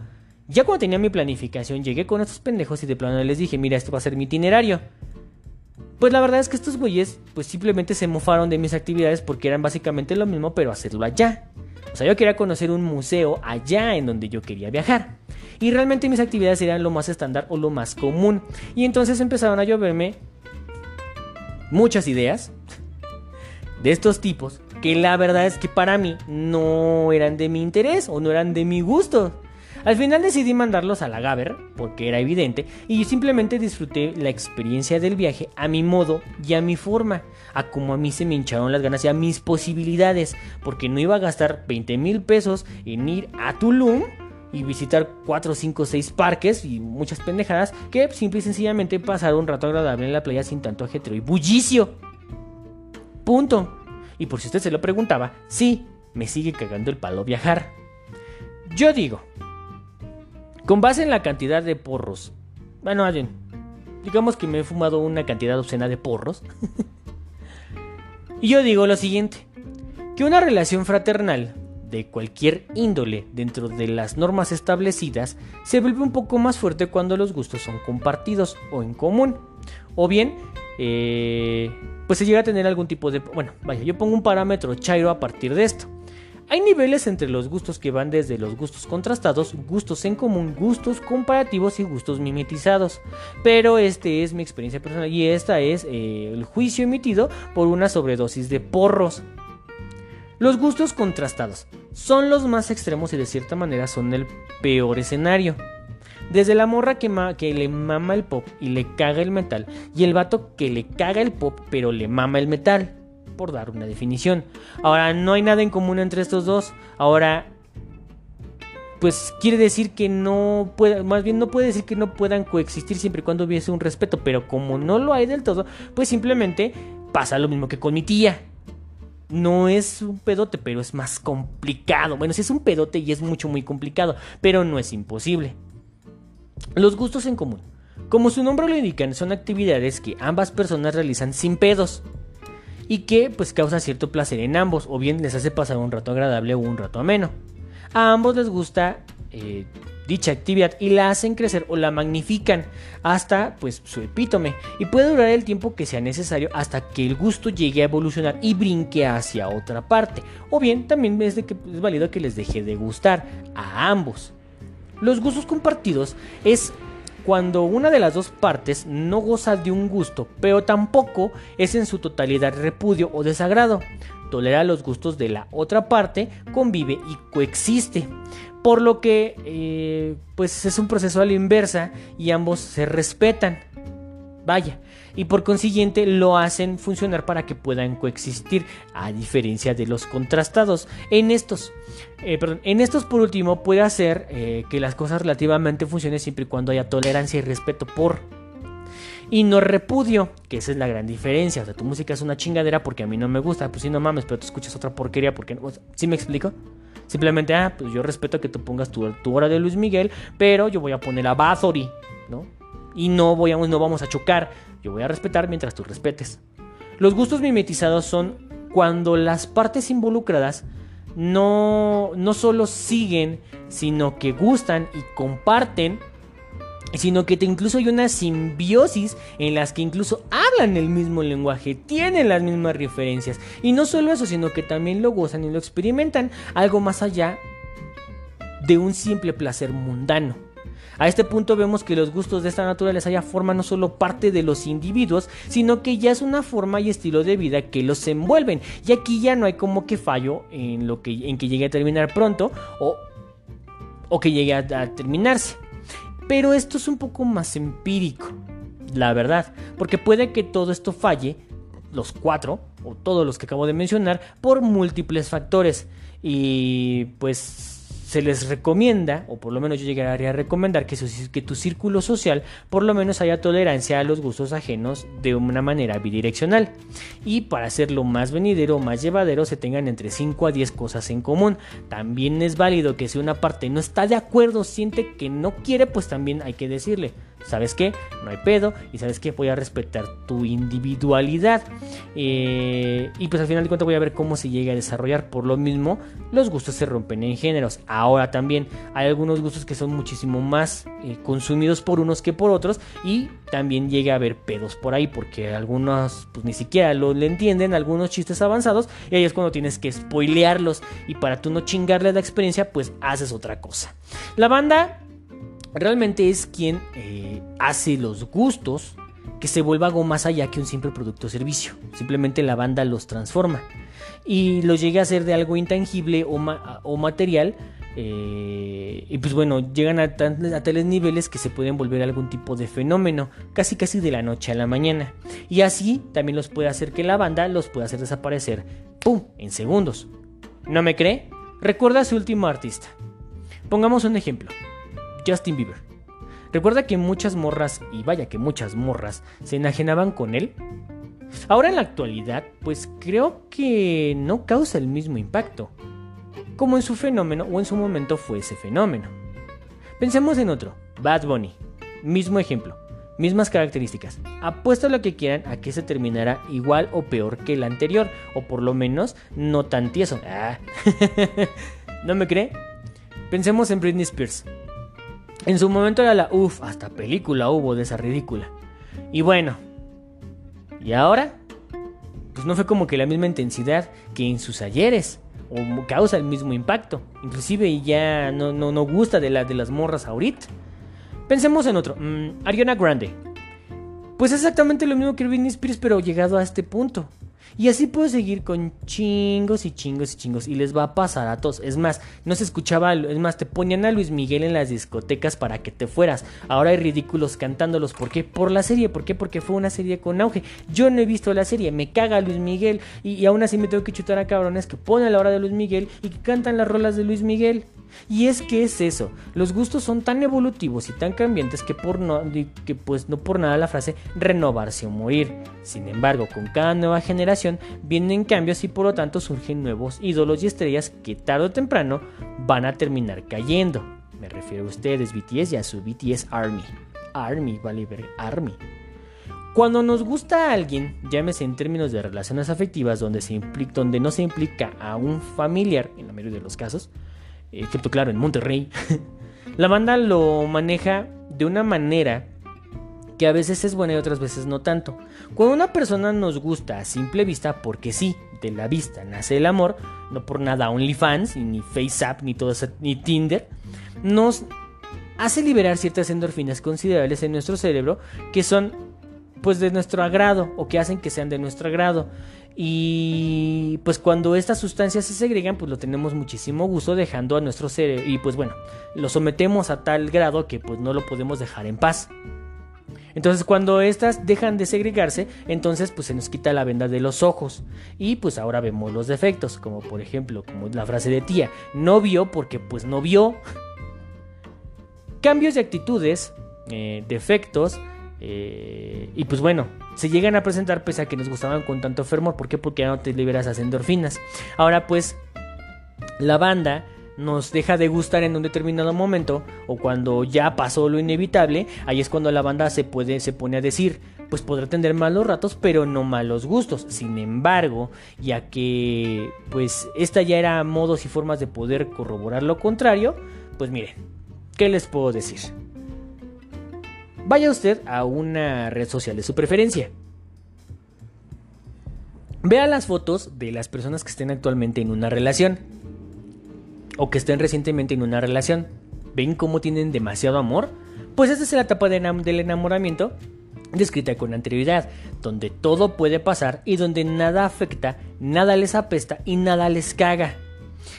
Ya cuando tenía mi planificación, llegué con estos pendejos y de plano les dije, mira, esto va a ser mi itinerario. Pues la verdad es que estos güeyes, pues simplemente se mofaron de mis actividades porque eran básicamente lo mismo, pero hacerlo allá. O sea, yo quería conocer un museo allá en donde yo quería viajar. Y realmente mis actividades eran lo más estándar o lo más común. Y entonces empezaron a lloverme muchas ideas de estos tipos que la verdad es que para mí no eran de mi interés o no eran de mi gusto. Al final decidí mandarlos a la Gaber, porque era evidente, y simplemente disfruté la experiencia del viaje a mi modo y a mi forma, a como a mí se me hincharon las ganas y a mis posibilidades, porque no iba a gastar 20 mil pesos en ir a Tulum y visitar 4, 5, 6 parques y muchas pendejadas que simple y sencillamente pasar un rato agradable en la playa sin tanto ajetreo y bullicio. Punto. Y por si usted se lo preguntaba, sí, me sigue cagando el palo viajar. Yo digo, con base en la cantidad de porros. Bueno, alguien. Digamos que me he fumado una cantidad obscena de porros. y yo digo lo siguiente. Que una relación fraternal de cualquier índole dentro de las normas establecidas se vuelve un poco más fuerte cuando los gustos son compartidos o en común. O bien, eh, pues se llega a tener algún tipo de... Bueno, vaya, yo pongo un parámetro chairo a partir de esto. Hay niveles entre los gustos que van desde los gustos contrastados, gustos en común, gustos comparativos y gustos mimetizados. Pero este es mi experiencia personal y esta es eh, el juicio emitido por una sobredosis de porros. Los gustos contrastados son los más extremos y de cierta manera son el peor escenario. Desde la morra que, que, le mama el pop y le caga el metal, y el vato que le caga el pop pero le mama el metal por dar una definición. Ahora, no hay nada en común entre estos dos. Ahora, pues quiere decir que no pueda, más bien no puede decir que no puedan coexistir siempre y cuando hubiese un respeto, pero como no lo hay del todo, pues simplemente pasa lo mismo que con mi tía. No es un pedote, pero es más complicado. Bueno, sí es un pedote y es mucho, muy complicado, pero no es imposible. Los gustos en común. Como su nombre lo indica, son actividades que ambas personas realizan sin pedos y que pues causa cierto placer en ambos o bien les hace pasar un rato agradable o un rato ameno. A ambos les gusta eh, dicha actividad y la hacen crecer o la magnifican hasta pues su epítome y puede durar el tiempo que sea necesario hasta que el gusto llegue a evolucionar y brinque hacia otra parte o bien también es, de que, es válido que les deje de gustar a ambos. Los gustos compartidos es cuando una de las dos partes no goza de un gusto, pero tampoco es en su totalidad repudio o desagrado. Tolera los gustos de la otra parte, convive y coexiste. Por lo que, eh, pues es un proceso a la inversa y ambos se respetan. Vaya, y por consiguiente lo hacen funcionar para que puedan coexistir, a diferencia de los contrastados. En estos, eh, perdón, en estos por último puede hacer eh, que las cosas relativamente funcionen siempre y cuando haya tolerancia y respeto por y no repudio, que esa es la gran diferencia. O sea, tu música es una chingadera porque a mí no me gusta, pues si no mames, pero tú escuchas otra porquería porque no. ¿Sí me explico? Simplemente, ah, pues yo respeto que tú pongas tu, tu hora de Luis Miguel, pero yo voy a poner a Bathory, ¿no? Y no, voy a, no vamos a chocar. Yo voy a respetar mientras tú respetes. Los gustos mimetizados son cuando las partes involucradas no, no solo siguen, sino que gustan y comparten, sino que te incluso hay una simbiosis en las que incluso hablan el mismo lenguaje, tienen las mismas referencias. Y no solo eso, sino que también lo gozan y lo experimentan, algo más allá de un simple placer mundano. A este punto vemos que los gustos de esta naturaleza ya forman no solo parte de los individuos, sino que ya es una forma y estilo de vida que los envuelven. Y aquí ya no hay como que fallo en, lo que, en que llegue a terminar pronto o, o que llegue a, terminarse. Pero esto es un poco más empírico, la verdad, porque puede que todo esto falle, los cuatro, o todos los que acabo de mencionar, por múltiples factores. Y pues se les recomienda, o por lo menos yo llegaría a recomendar, que, tu círculo social por lo menos haya tolerancia a los gustos ajenos de una manera bidireccional. Y para hacerlo más venidero, más llevadero, se tengan entre 5 a 10 cosas en común. También es válido que si una parte no está de acuerdo, siente que no quiere, pues también hay que decirle. ¿Sabes qué? No hay pedo. Y sabes qué? Voy a respetar tu individualidad. Eh, y pues al final de cuentas voy a ver cómo se llega a desarrollar. Por lo mismo, los gustos se rompen en géneros. Ahora también hay algunos gustos que son muchísimo más eh, consumidos por unos que por otros. Y también llega a haber pedos por ahí. Porque algunos pues ni siquiera lo le entienden. Algunos chistes avanzados. Y ahí es cuando tienes que spoilearlos. Y para tú no chingarle la experiencia, pues haces otra cosa. La banda realmente es quien eh, hace los gustos que se vuelva algo más allá que un simple producto o servicio. Simplemente la banda los transforma y los llega a ser de algo intangible o, material. Eh, y pues bueno, llegan a, a, tales niveles que se pueden volver algún tipo de fenómeno, casi casi de la noche a la mañana. Y así también los puede hacer que la banda los pueda hacer desaparecer, ¡pum!, en segundos. ¿No me cree? Recuerda a su último artista. Pongamos un ejemplo. Justin Bieber. Recuerda que muchas morras, y vaya que muchas morras, se enajenaban con él. Ahora en la actualidad, pues creo que no causa el mismo impacto, como en su fenómeno o en su momento fue ese fenómeno. Pensemos en otro, Bad Bunny. Mismo ejemplo, mismas características. Apuesto lo que quieran a que se terminara igual o peor que el anterior, o por lo menos no tan tieso. Ah. ¿No me cree? Pensemos en Britney Spears. En su momento era la uff, hasta película hubo de esa ridícula. Y bueno, ¿y ahora? Pues no fue como que la misma intensidad que en sus ayeres, o causa el mismo impacto. Inclusive ya no, no, no gusta de, la, de las morras ahorita. Pensemos en otro, mm, Ariana Grande. Pues exactamente lo mismo que Britney Spears, pero llegado a este punto. Y así puedo seguir con chingos y chingos y chingos. Y les va a pasar a todos. Es más, no se escuchaba. Es más, te ponían a Luis Miguel en las discotecas para que te fueras. Ahora hay ridículos cantándolos. ¿Por qué? Por la serie. ¿Por qué? Porque fue una serie con auge. Yo no he visto la serie. Me caga Luis Miguel. Y, aún así me tengo que chutar a cabrones que ponen la hora de Luis Miguel y que cantan las rolas de Luis Miguel. Y es que es eso, los gustos son tan evolutivos y tan cambiantes que, por no, que pues no por nada la frase renovarse o morir. Sin embargo, con cada nueva generación vienen cambios y por lo tanto surgen nuevos ídolos y estrellas que tarde o temprano van a terminar cayendo. Me refiero a ustedes, BTS y a su BTS Army. Army, vale ver, Army. Cuando nos gusta a alguien, llámese en términos de relaciones afectivas donde, se implica, donde no se implica a un familiar, en la mayoría de los casos, excepto claro en Monterrey, la banda lo maneja de una manera que a veces es buena y otras veces no tanto. Cuando una persona nos gusta a simple vista, porque sí, de la vista nace el amor, no por nada OnlyFans, ni FaceApp, ni todo eso, ni Tinder, nos hace liberar ciertas endorfinas considerables en nuestro cerebro que son pues de nuestro agrado o que hacen que sean de nuestro agrado. Y pues cuando estas sustancias se segregan, pues lo tenemos muchísimo gusto dejando a nuestro cerebro y pues bueno, lo sometemos a tal grado que pues no lo podemos dejar en paz. Entonces cuando estas dejan de segregarse, entonces pues se nos quita la venda de los ojos y pues ahora vemos los defectos, como por ejemplo, como la frase de tía, no vio porque pues no vio. Cambios de actitudes, eh, defectos, eh, y pues bueno, se llegan a presentar pese a que nos gustaban con tanto fervor. ¿Por qué? Porque ya no te liberas las endorfinas. Ahora pues, la banda nos deja de gustar en un determinado momento o cuando ya pasó lo inevitable, ahí es cuando la banda se puede se pone a decir, pues podrá tener malos ratos, pero no malos gustos. Sin embargo, ya que pues esta ya era modos y formas de poder corroborar lo contrario, pues miren, ¿qué les puedo decir? vaya usted a una red social de su preferencia. Vea las fotos de las personas que estén actualmente en una relación o que estén recientemente en una relación. ¿Ven cómo tienen demasiado amor? Pues esta es la etapa del enamoramiento descrita con anterioridad, donde todo puede pasar y donde nada afecta, nada les apesta y nada les caga.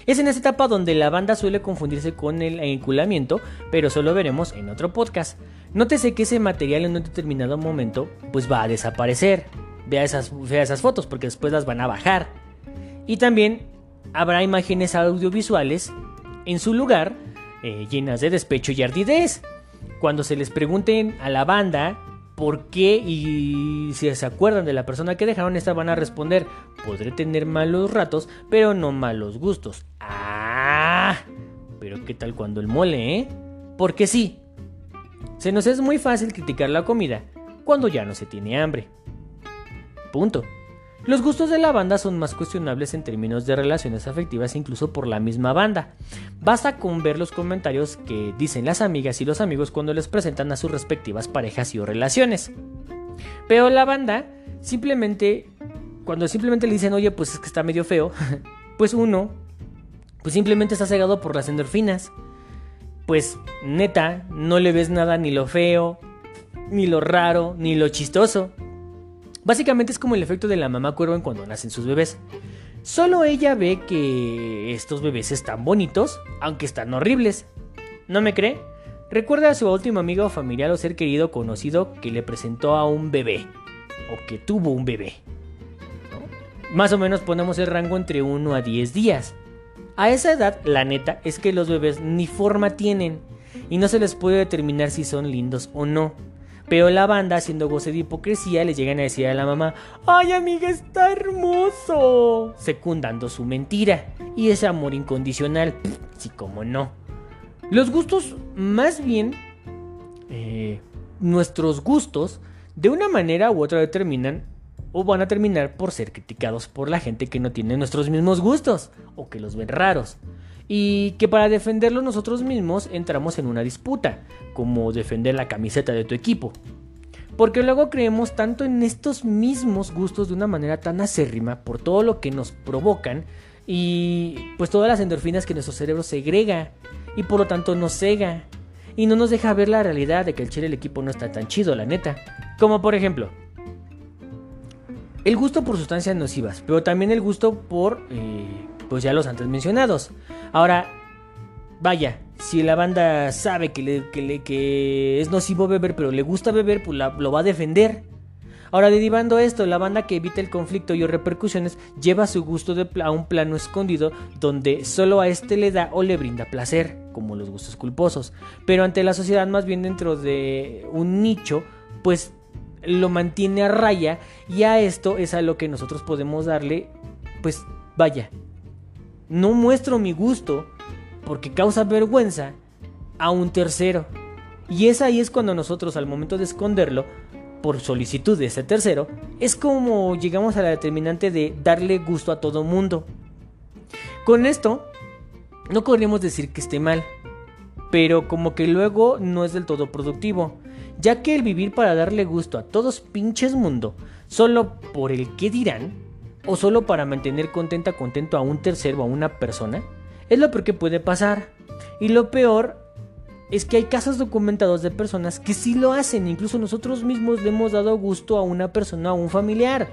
Es en esta etapa donde la banda suele confundirse con el enculamiento, pero solo veremos en otro podcast. Nótese que ese material en un determinado momento pues va a desaparecer. Vea esas, esas fotos porque después las van a bajar. Y también habrá imágenes audiovisuales en su lugar eh, llenas de despecho y ardidez. Cuando se les pregunten a la banda por qué y si se acuerdan de la persona que dejaron, esta van a responder, podré tener malos ratos, pero no malos gustos. Ah, pero qué tal cuando el mole, ¿eh? Porque sí, se nos es muy fácil criticar la comida cuando ya no se tiene hambre. Punto. Los gustos de la banda son más cuestionables en términos de relaciones afectivas incluso por la misma banda. Basta con ver los comentarios que dicen las amigas y los amigos cuando les presentan a sus respectivas parejas y o relaciones. Pero la banda simplemente, cuando simplemente le dicen, oye, pues es que está medio feo, pues uno, pues simplemente está cegado por las endorfinas. Pues neta, no le ves nada ni lo feo, ni lo raro, ni lo chistoso. Básicamente es como el efecto de la mamá cuervo en cuando nacen sus bebés. Solo ella ve que estos bebés están bonitos, aunque están horribles. ¿No me cree? Recuerda a su último amigo, familiar o ser querido conocido que le presentó a un bebé. O que tuvo un bebé. Más o menos ponemos el rango entre 1 a 10 días. A esa edad, la neta es que los bebés ni forma tienen. Y no se les puede determinar si son lindos o no. Pero la banda, haciendo goce de hipocresía, le llegan a decir a la mamá, ¡ay amiga, está hermoso! Secundando su mentira y ese amor incondicional. Sí, como no. Los gustos, más bien, eh, nuestros gustos, de una manera u otra determinan o van a terminar por ser criticados por la gente que no tiene nuestros mismos gustos o que los ven raros y que para defenderlo nosotros mismos entramos en una disputa, como defender la camiseta de tu equipo. Porque luego creemos tanto en estos mismos gustos de una manera tan acérrima por todo lo que nos provocan y pues todas las endorfinas que nuestro cerebro segrega y por lo tanto nos cega y no nos deja ver la realidad de que el chile del equipo no está tan chido, la neta. Como por ejemplo, el gusto por sustancias nocivas, pero también el gusto por eh, pues ya los antes mencionados. Ahora, vaya, si la banda sabe que, le, que, es nocivo beber, pero le gusta beber, pues lo va a defender. Ahora, derivando esto, la banda que evita el conflicto y repercusiones lleva su gusto a un plano escondido donde solo a este le da o le brinda placer, como los gustos culposos. Pero ante la sociedad, más bien dentro de un nicho, pues lo mantiene a raya y a esto es a lo que nosotros podemos darle, pues vaya, no muestro mi gusto porque causa vergüenza a un tercero. Y es ahí es cuando nosotros al momento de esconderlo, por solicitud de ese tercero, es como llegamos a la determinante de darle gusto a todo mundo. Con esto, no podríamos decir que esté mal, pero como que luego no es del todo productivo, ya que el vivir para darle gusto a todos pinches mundo, solo por el que dirán, o solo para mantener contenta contento a un tercero o a una persona, es lo peor que puede pasar. Y lo peor es que hay casos documentados de personas que sí lo hacen, incluso nosotros mismos le hemos dado gusto a una persona, a un familiar.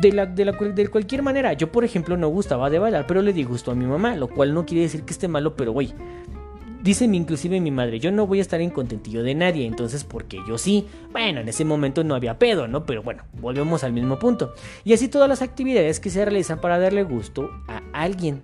De, la, de, la, de cualquier manera, yo por ejemplo no gustaba de bailar, pero le di gusto a mi mamá, lo cual no quiere decir que esté malo, pero güey, Dice inclusive mi madre, yo no voy a estar en contentillo de nadie, entonces porque yo sí. Bueno, en ese momento no había pedo, ¿no? Pero bueno, volvemos al mismo punto. Y así todas las actividades que se realizan para darle gusto a alguien.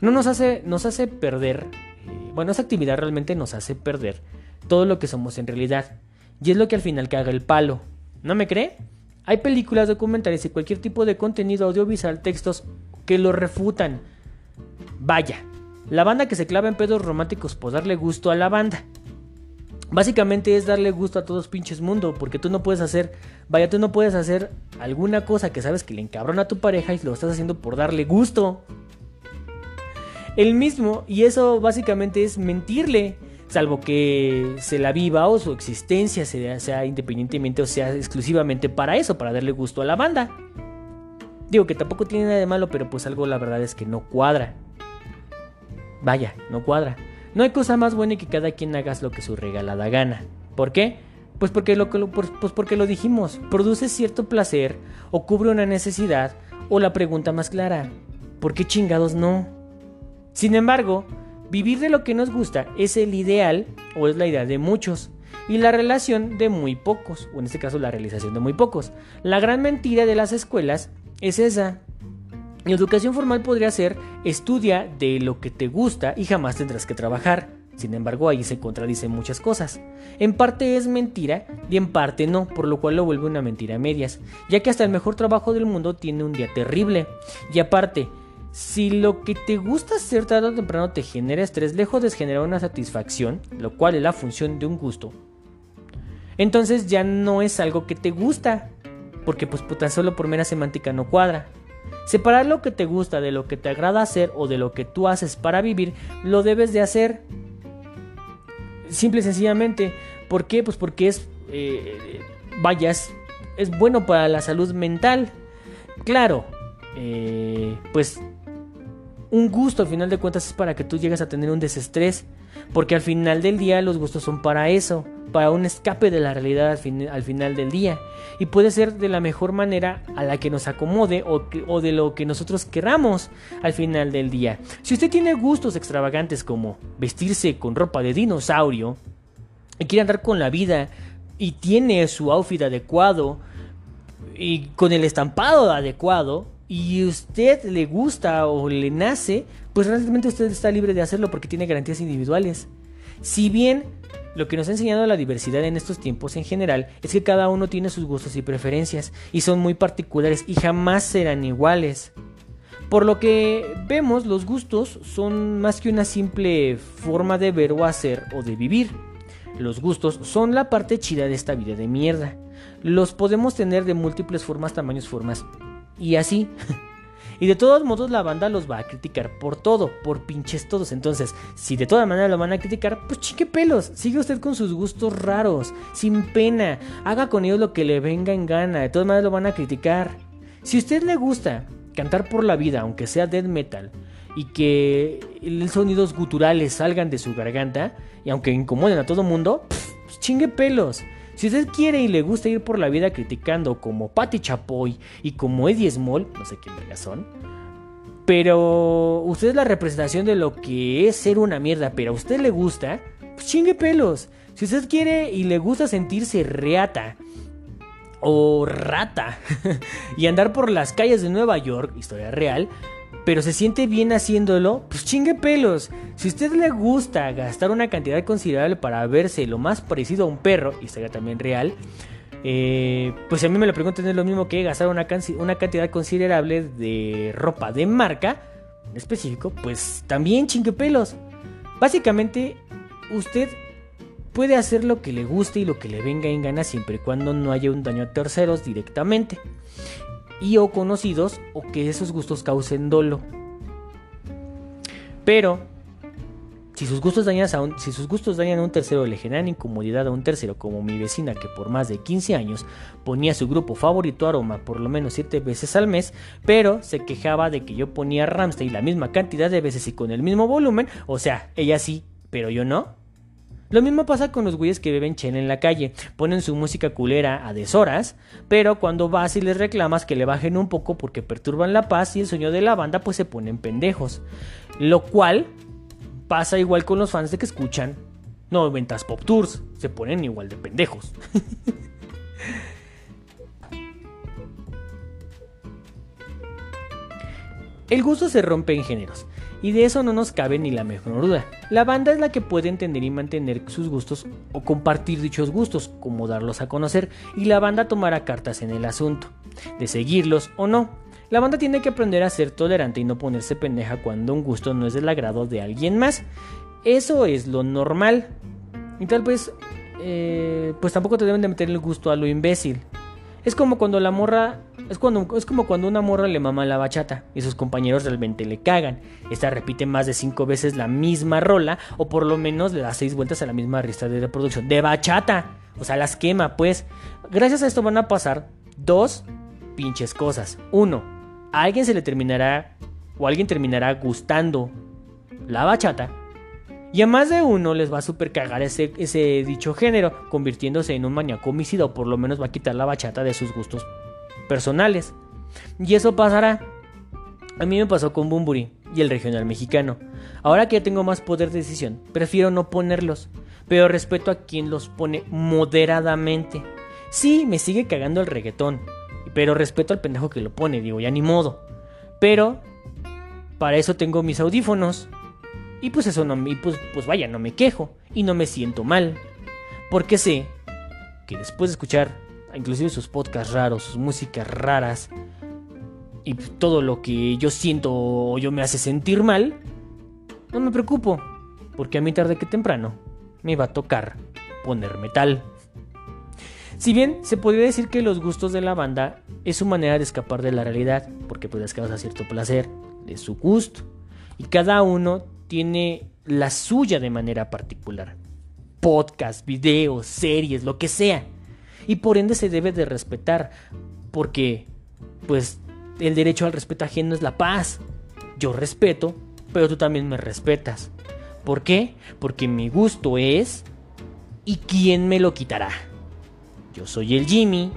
No nos hace, nos hace perder, eh, bueno, esa actividad realmente nos hace perder todo lo que somos en realidad. Y es lo que al final caga el palo. ¿No me cree? Hay películas, documentales y cualquier tipo de contenido audiovisual, textos que lo refutan. Vaya, la banda que se clava en pedos románticos por darle gusto a la banda. Básicamente es darle gusto a todos pinches mundo, porque tú no puedes hacer, vaya, tú no puedes hacer alguna cosa que sabes que le encabrona a tu pareja y lo estás haciendo por darle gusto. El mismo, y eso básicamente es mentirle, salvo que se la viva o su existencia sea, sea independientemente o sea exclusivamente para eso, para darle gusto a la banda. Digo que tampoco tiene nada de malo, pero pues algo la verdad es que no cuadra. Vaya, no cuadra. No hay cosa más buena que cada quien hagas lo que su regalada gana. ¿Por qué? Pues porque lo, pues porque lo dijimos, produce cierto placer o cubre una necesidad o la pregunta más clara, ¿por qué chingados no? Sin embargo, vivir de lo que nos gusta es el ideal o es la idea de muchos y la relación de muy pocos, o en este caso la realización de muy pocos. La gran mentira de las escuelas es esa, educación formal podría ser estudia de lo que te gusta y jamás tendrás que trabajar. Sin embargo, ahí se contradicen muchas cosas. En parte es mentira y en parte no, por lo cual lo vuelve una mentira a medias, ya que hasta el mejor trabajo del mundo tiene un día terrible. Y aparte, si lo que te gusta hacer tarde o temprano te genera estrés, lejos de generar una satisfacción, lo cual es la función de un gusto, entonces ya no es algo que te gusta, porque pues tan solo por mera semántica no cuadra. Separar lo que te gusta de lo que te agrada hacer o de lo que tú haces para vivir, lo debes de hacer. Simple y sencillamente. ¿Por qué? Pues porque es, eh, vaya, es, bueno para la salud mental. Claro, eh, pues un gusto al final de cuentas es para que tú llegues a tener un desestrés. Porque al final del día los gustos son para eso para un escape de la realidad al, final del día. Y puede ser de la mejor manera a la que nos acomode o, o, de lo que nosotros queramos al final del día. Si usted tiene gustos extravagantes como vestirse con ropa de dinosaurio y quiere andar con la vida y tiene su outfit adecuado y con el estampado adecuado y usted le gusta o le nace, pues realmente usted está libre de hacerlo porque tiene garantías individuales. Si bien lo que nos ha enseñado la diversidad en estos tiempos en general es que cada uno tiene sus gustos y preferencias y son muy particulares y jamás serán iguales. Por lo que vemos, los gustos son más que una simple forma de ver o hacer o de vivir. Los gustos son la parte chida de esta vida de mierda. Los podemos tener de múltiples formas, tamaños, formas y así. Y de todos modos la banda los va a criticar por todo, por pinches todos. Entonces, si de todas maneras lo van a criticar, pues chique pelos. Sigue usted con sus gustos raros, sin pena. Haga con ellos lo que le venga en gana. De todas maneras lo van a criticar. Si a usted le gusta cantar por la vida, aunque sea death metal, y que sonidos guturales salgan de su garganta, y aunque incomoden a todo mundo, pues chingue pelos. Si usted quiere y le gusta ir por la vida criticando como Patti Chapoy y como Eddie Small, no sé quién son, pero usted es la representación de lo que es ser una mierda, pero a usted le gusta, pues chingue pelos. Si usted quiere y le gusta sentirse reata o rata y andar por las calles de Nueva York, historia real, pero se siente bien haciéndolo, pues chingue pelos. Si usted le gusta gastar una cantidad considerable para verse lo más parecido a un perro, historia también real, eh, pues a mí me lo preguntan es lo mismo que gastar una, una cantidad considerable de ropa de marca, en específico, pues también chingue pelos. Básicamente, usted puede hacer lo que le guste y lo que le venga en gana siempre y cuando no haya un daño a terceros directamente y o conocidos o que esos gustos causen dolo. Pero si sus gustos dañan a un, si sus gustos dañan a un tercero le generan incomodidad a un tercero como mi vecina que por más de 15 años ponía su grupo favorito aroma por lo menos 7 veces al mes, pero se quejaba de que yo ponía Ramstein la misma cantidad de veces y con el mismo volumen, o sea, ella sí, pero yo no. Lo mismo pasa con los güeyes que beben chen en la calle. Ponen su música culera a deshoras, pero cuando vas y les reclamas que le bajen un poco porque perturban la paz y el sueño de la banda, pues se ponen pendejos. Lo cual pasa igual con los fans de que escuchan no ventas pop tours. Se ponen igual de pendejos. El gusto se rompe en géneros. Y de eso no nos cabe ni la mejor duda. La banda es la que puede entender y mantener sus gustos o compartir dichos gustos, como darlos a conocer, y la banda tomará cartas en el asunto, de seguirlos o no. La banda tiene que aprender a ser tolerante y no ponerse pendeja cuando un gusto no es del agrado de alguien más. Eso es lo normal. Y tal vez, eh, pues tampoco te deben de meter el gusto a lo imbécil. Es como cuando la morra. Es, cuando, es como cuando una morra le mama la bachata y sus compañeros realmente le cagan. Esta repite más de cinco veces la misma rola o por lo menos le da seis vueltas a la misma lista de reproducción de bachata. O sea, las quema, pues. Gracias a esto van a pasar dos pinches cosas. Uno, a alguien se le terminará o alguien terminará gustando la bachata y a más de uno les va a super cagar ese, ese dicho género, convirtiéndose en un maníaco homicida o por lo menos va a quitar la bachata de sus gustos personales. Y eso pasará. A mí me pasó con Bumburi y el regional mexicano. Ahora que ya tengo más poder de decisión, prefiero no ponerlos, pero respeto a quien los pone moderadamente. Sí, me sigue cagando el reggaetón, pero respeto al pendejo que lo pone, digo, ya ni modo. Pero para eso tengo mis audífonos y pues eso no me, pues, pues vaya, no me quejo y no me siento mal. Porque sé que después de escuchar inclusive sus podcasts raros, sus músicas raras y todo lo que yo siento o yo me hace sentir mal, no me preocupo, porque a mí tarde que temprano me va a tocar poner metal. Si bien se podría decir que los gustos de la banda es su manera de escapar de la realidad, porque puedes causa cierto placer de su gusto, y cada uno tiene la suya de manera particular. Podcast, videos, series, lo que sea. Y por ende se debe de respetar. Porque, pues, el derecho al respeto ajeno es la paz. Yo respeto, pero tú también me respetas. ¿Por qué? Porque mi gusto es... ¿Y quién me lo quitará? Yo soy el Jimmy.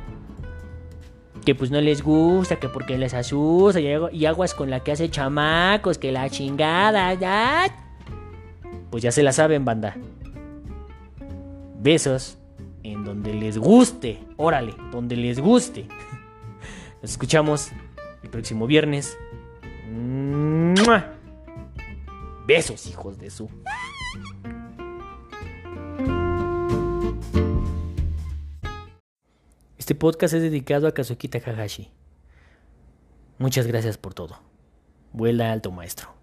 Que pues no les gusta, que porque les asusta y, aguas con la que hace chamacos, que la chingada, ya. Pues ya se la saben, banda. Besos en donde les guste. Órale, donde les guste. Nos escuchamos el próximo viernes. Besos, hijos de su. Este podcast es dedicado a Kazuki Takahashi. Muchas gracias por todo. Vuela alto, maestro.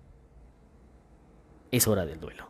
Es hora del duelo.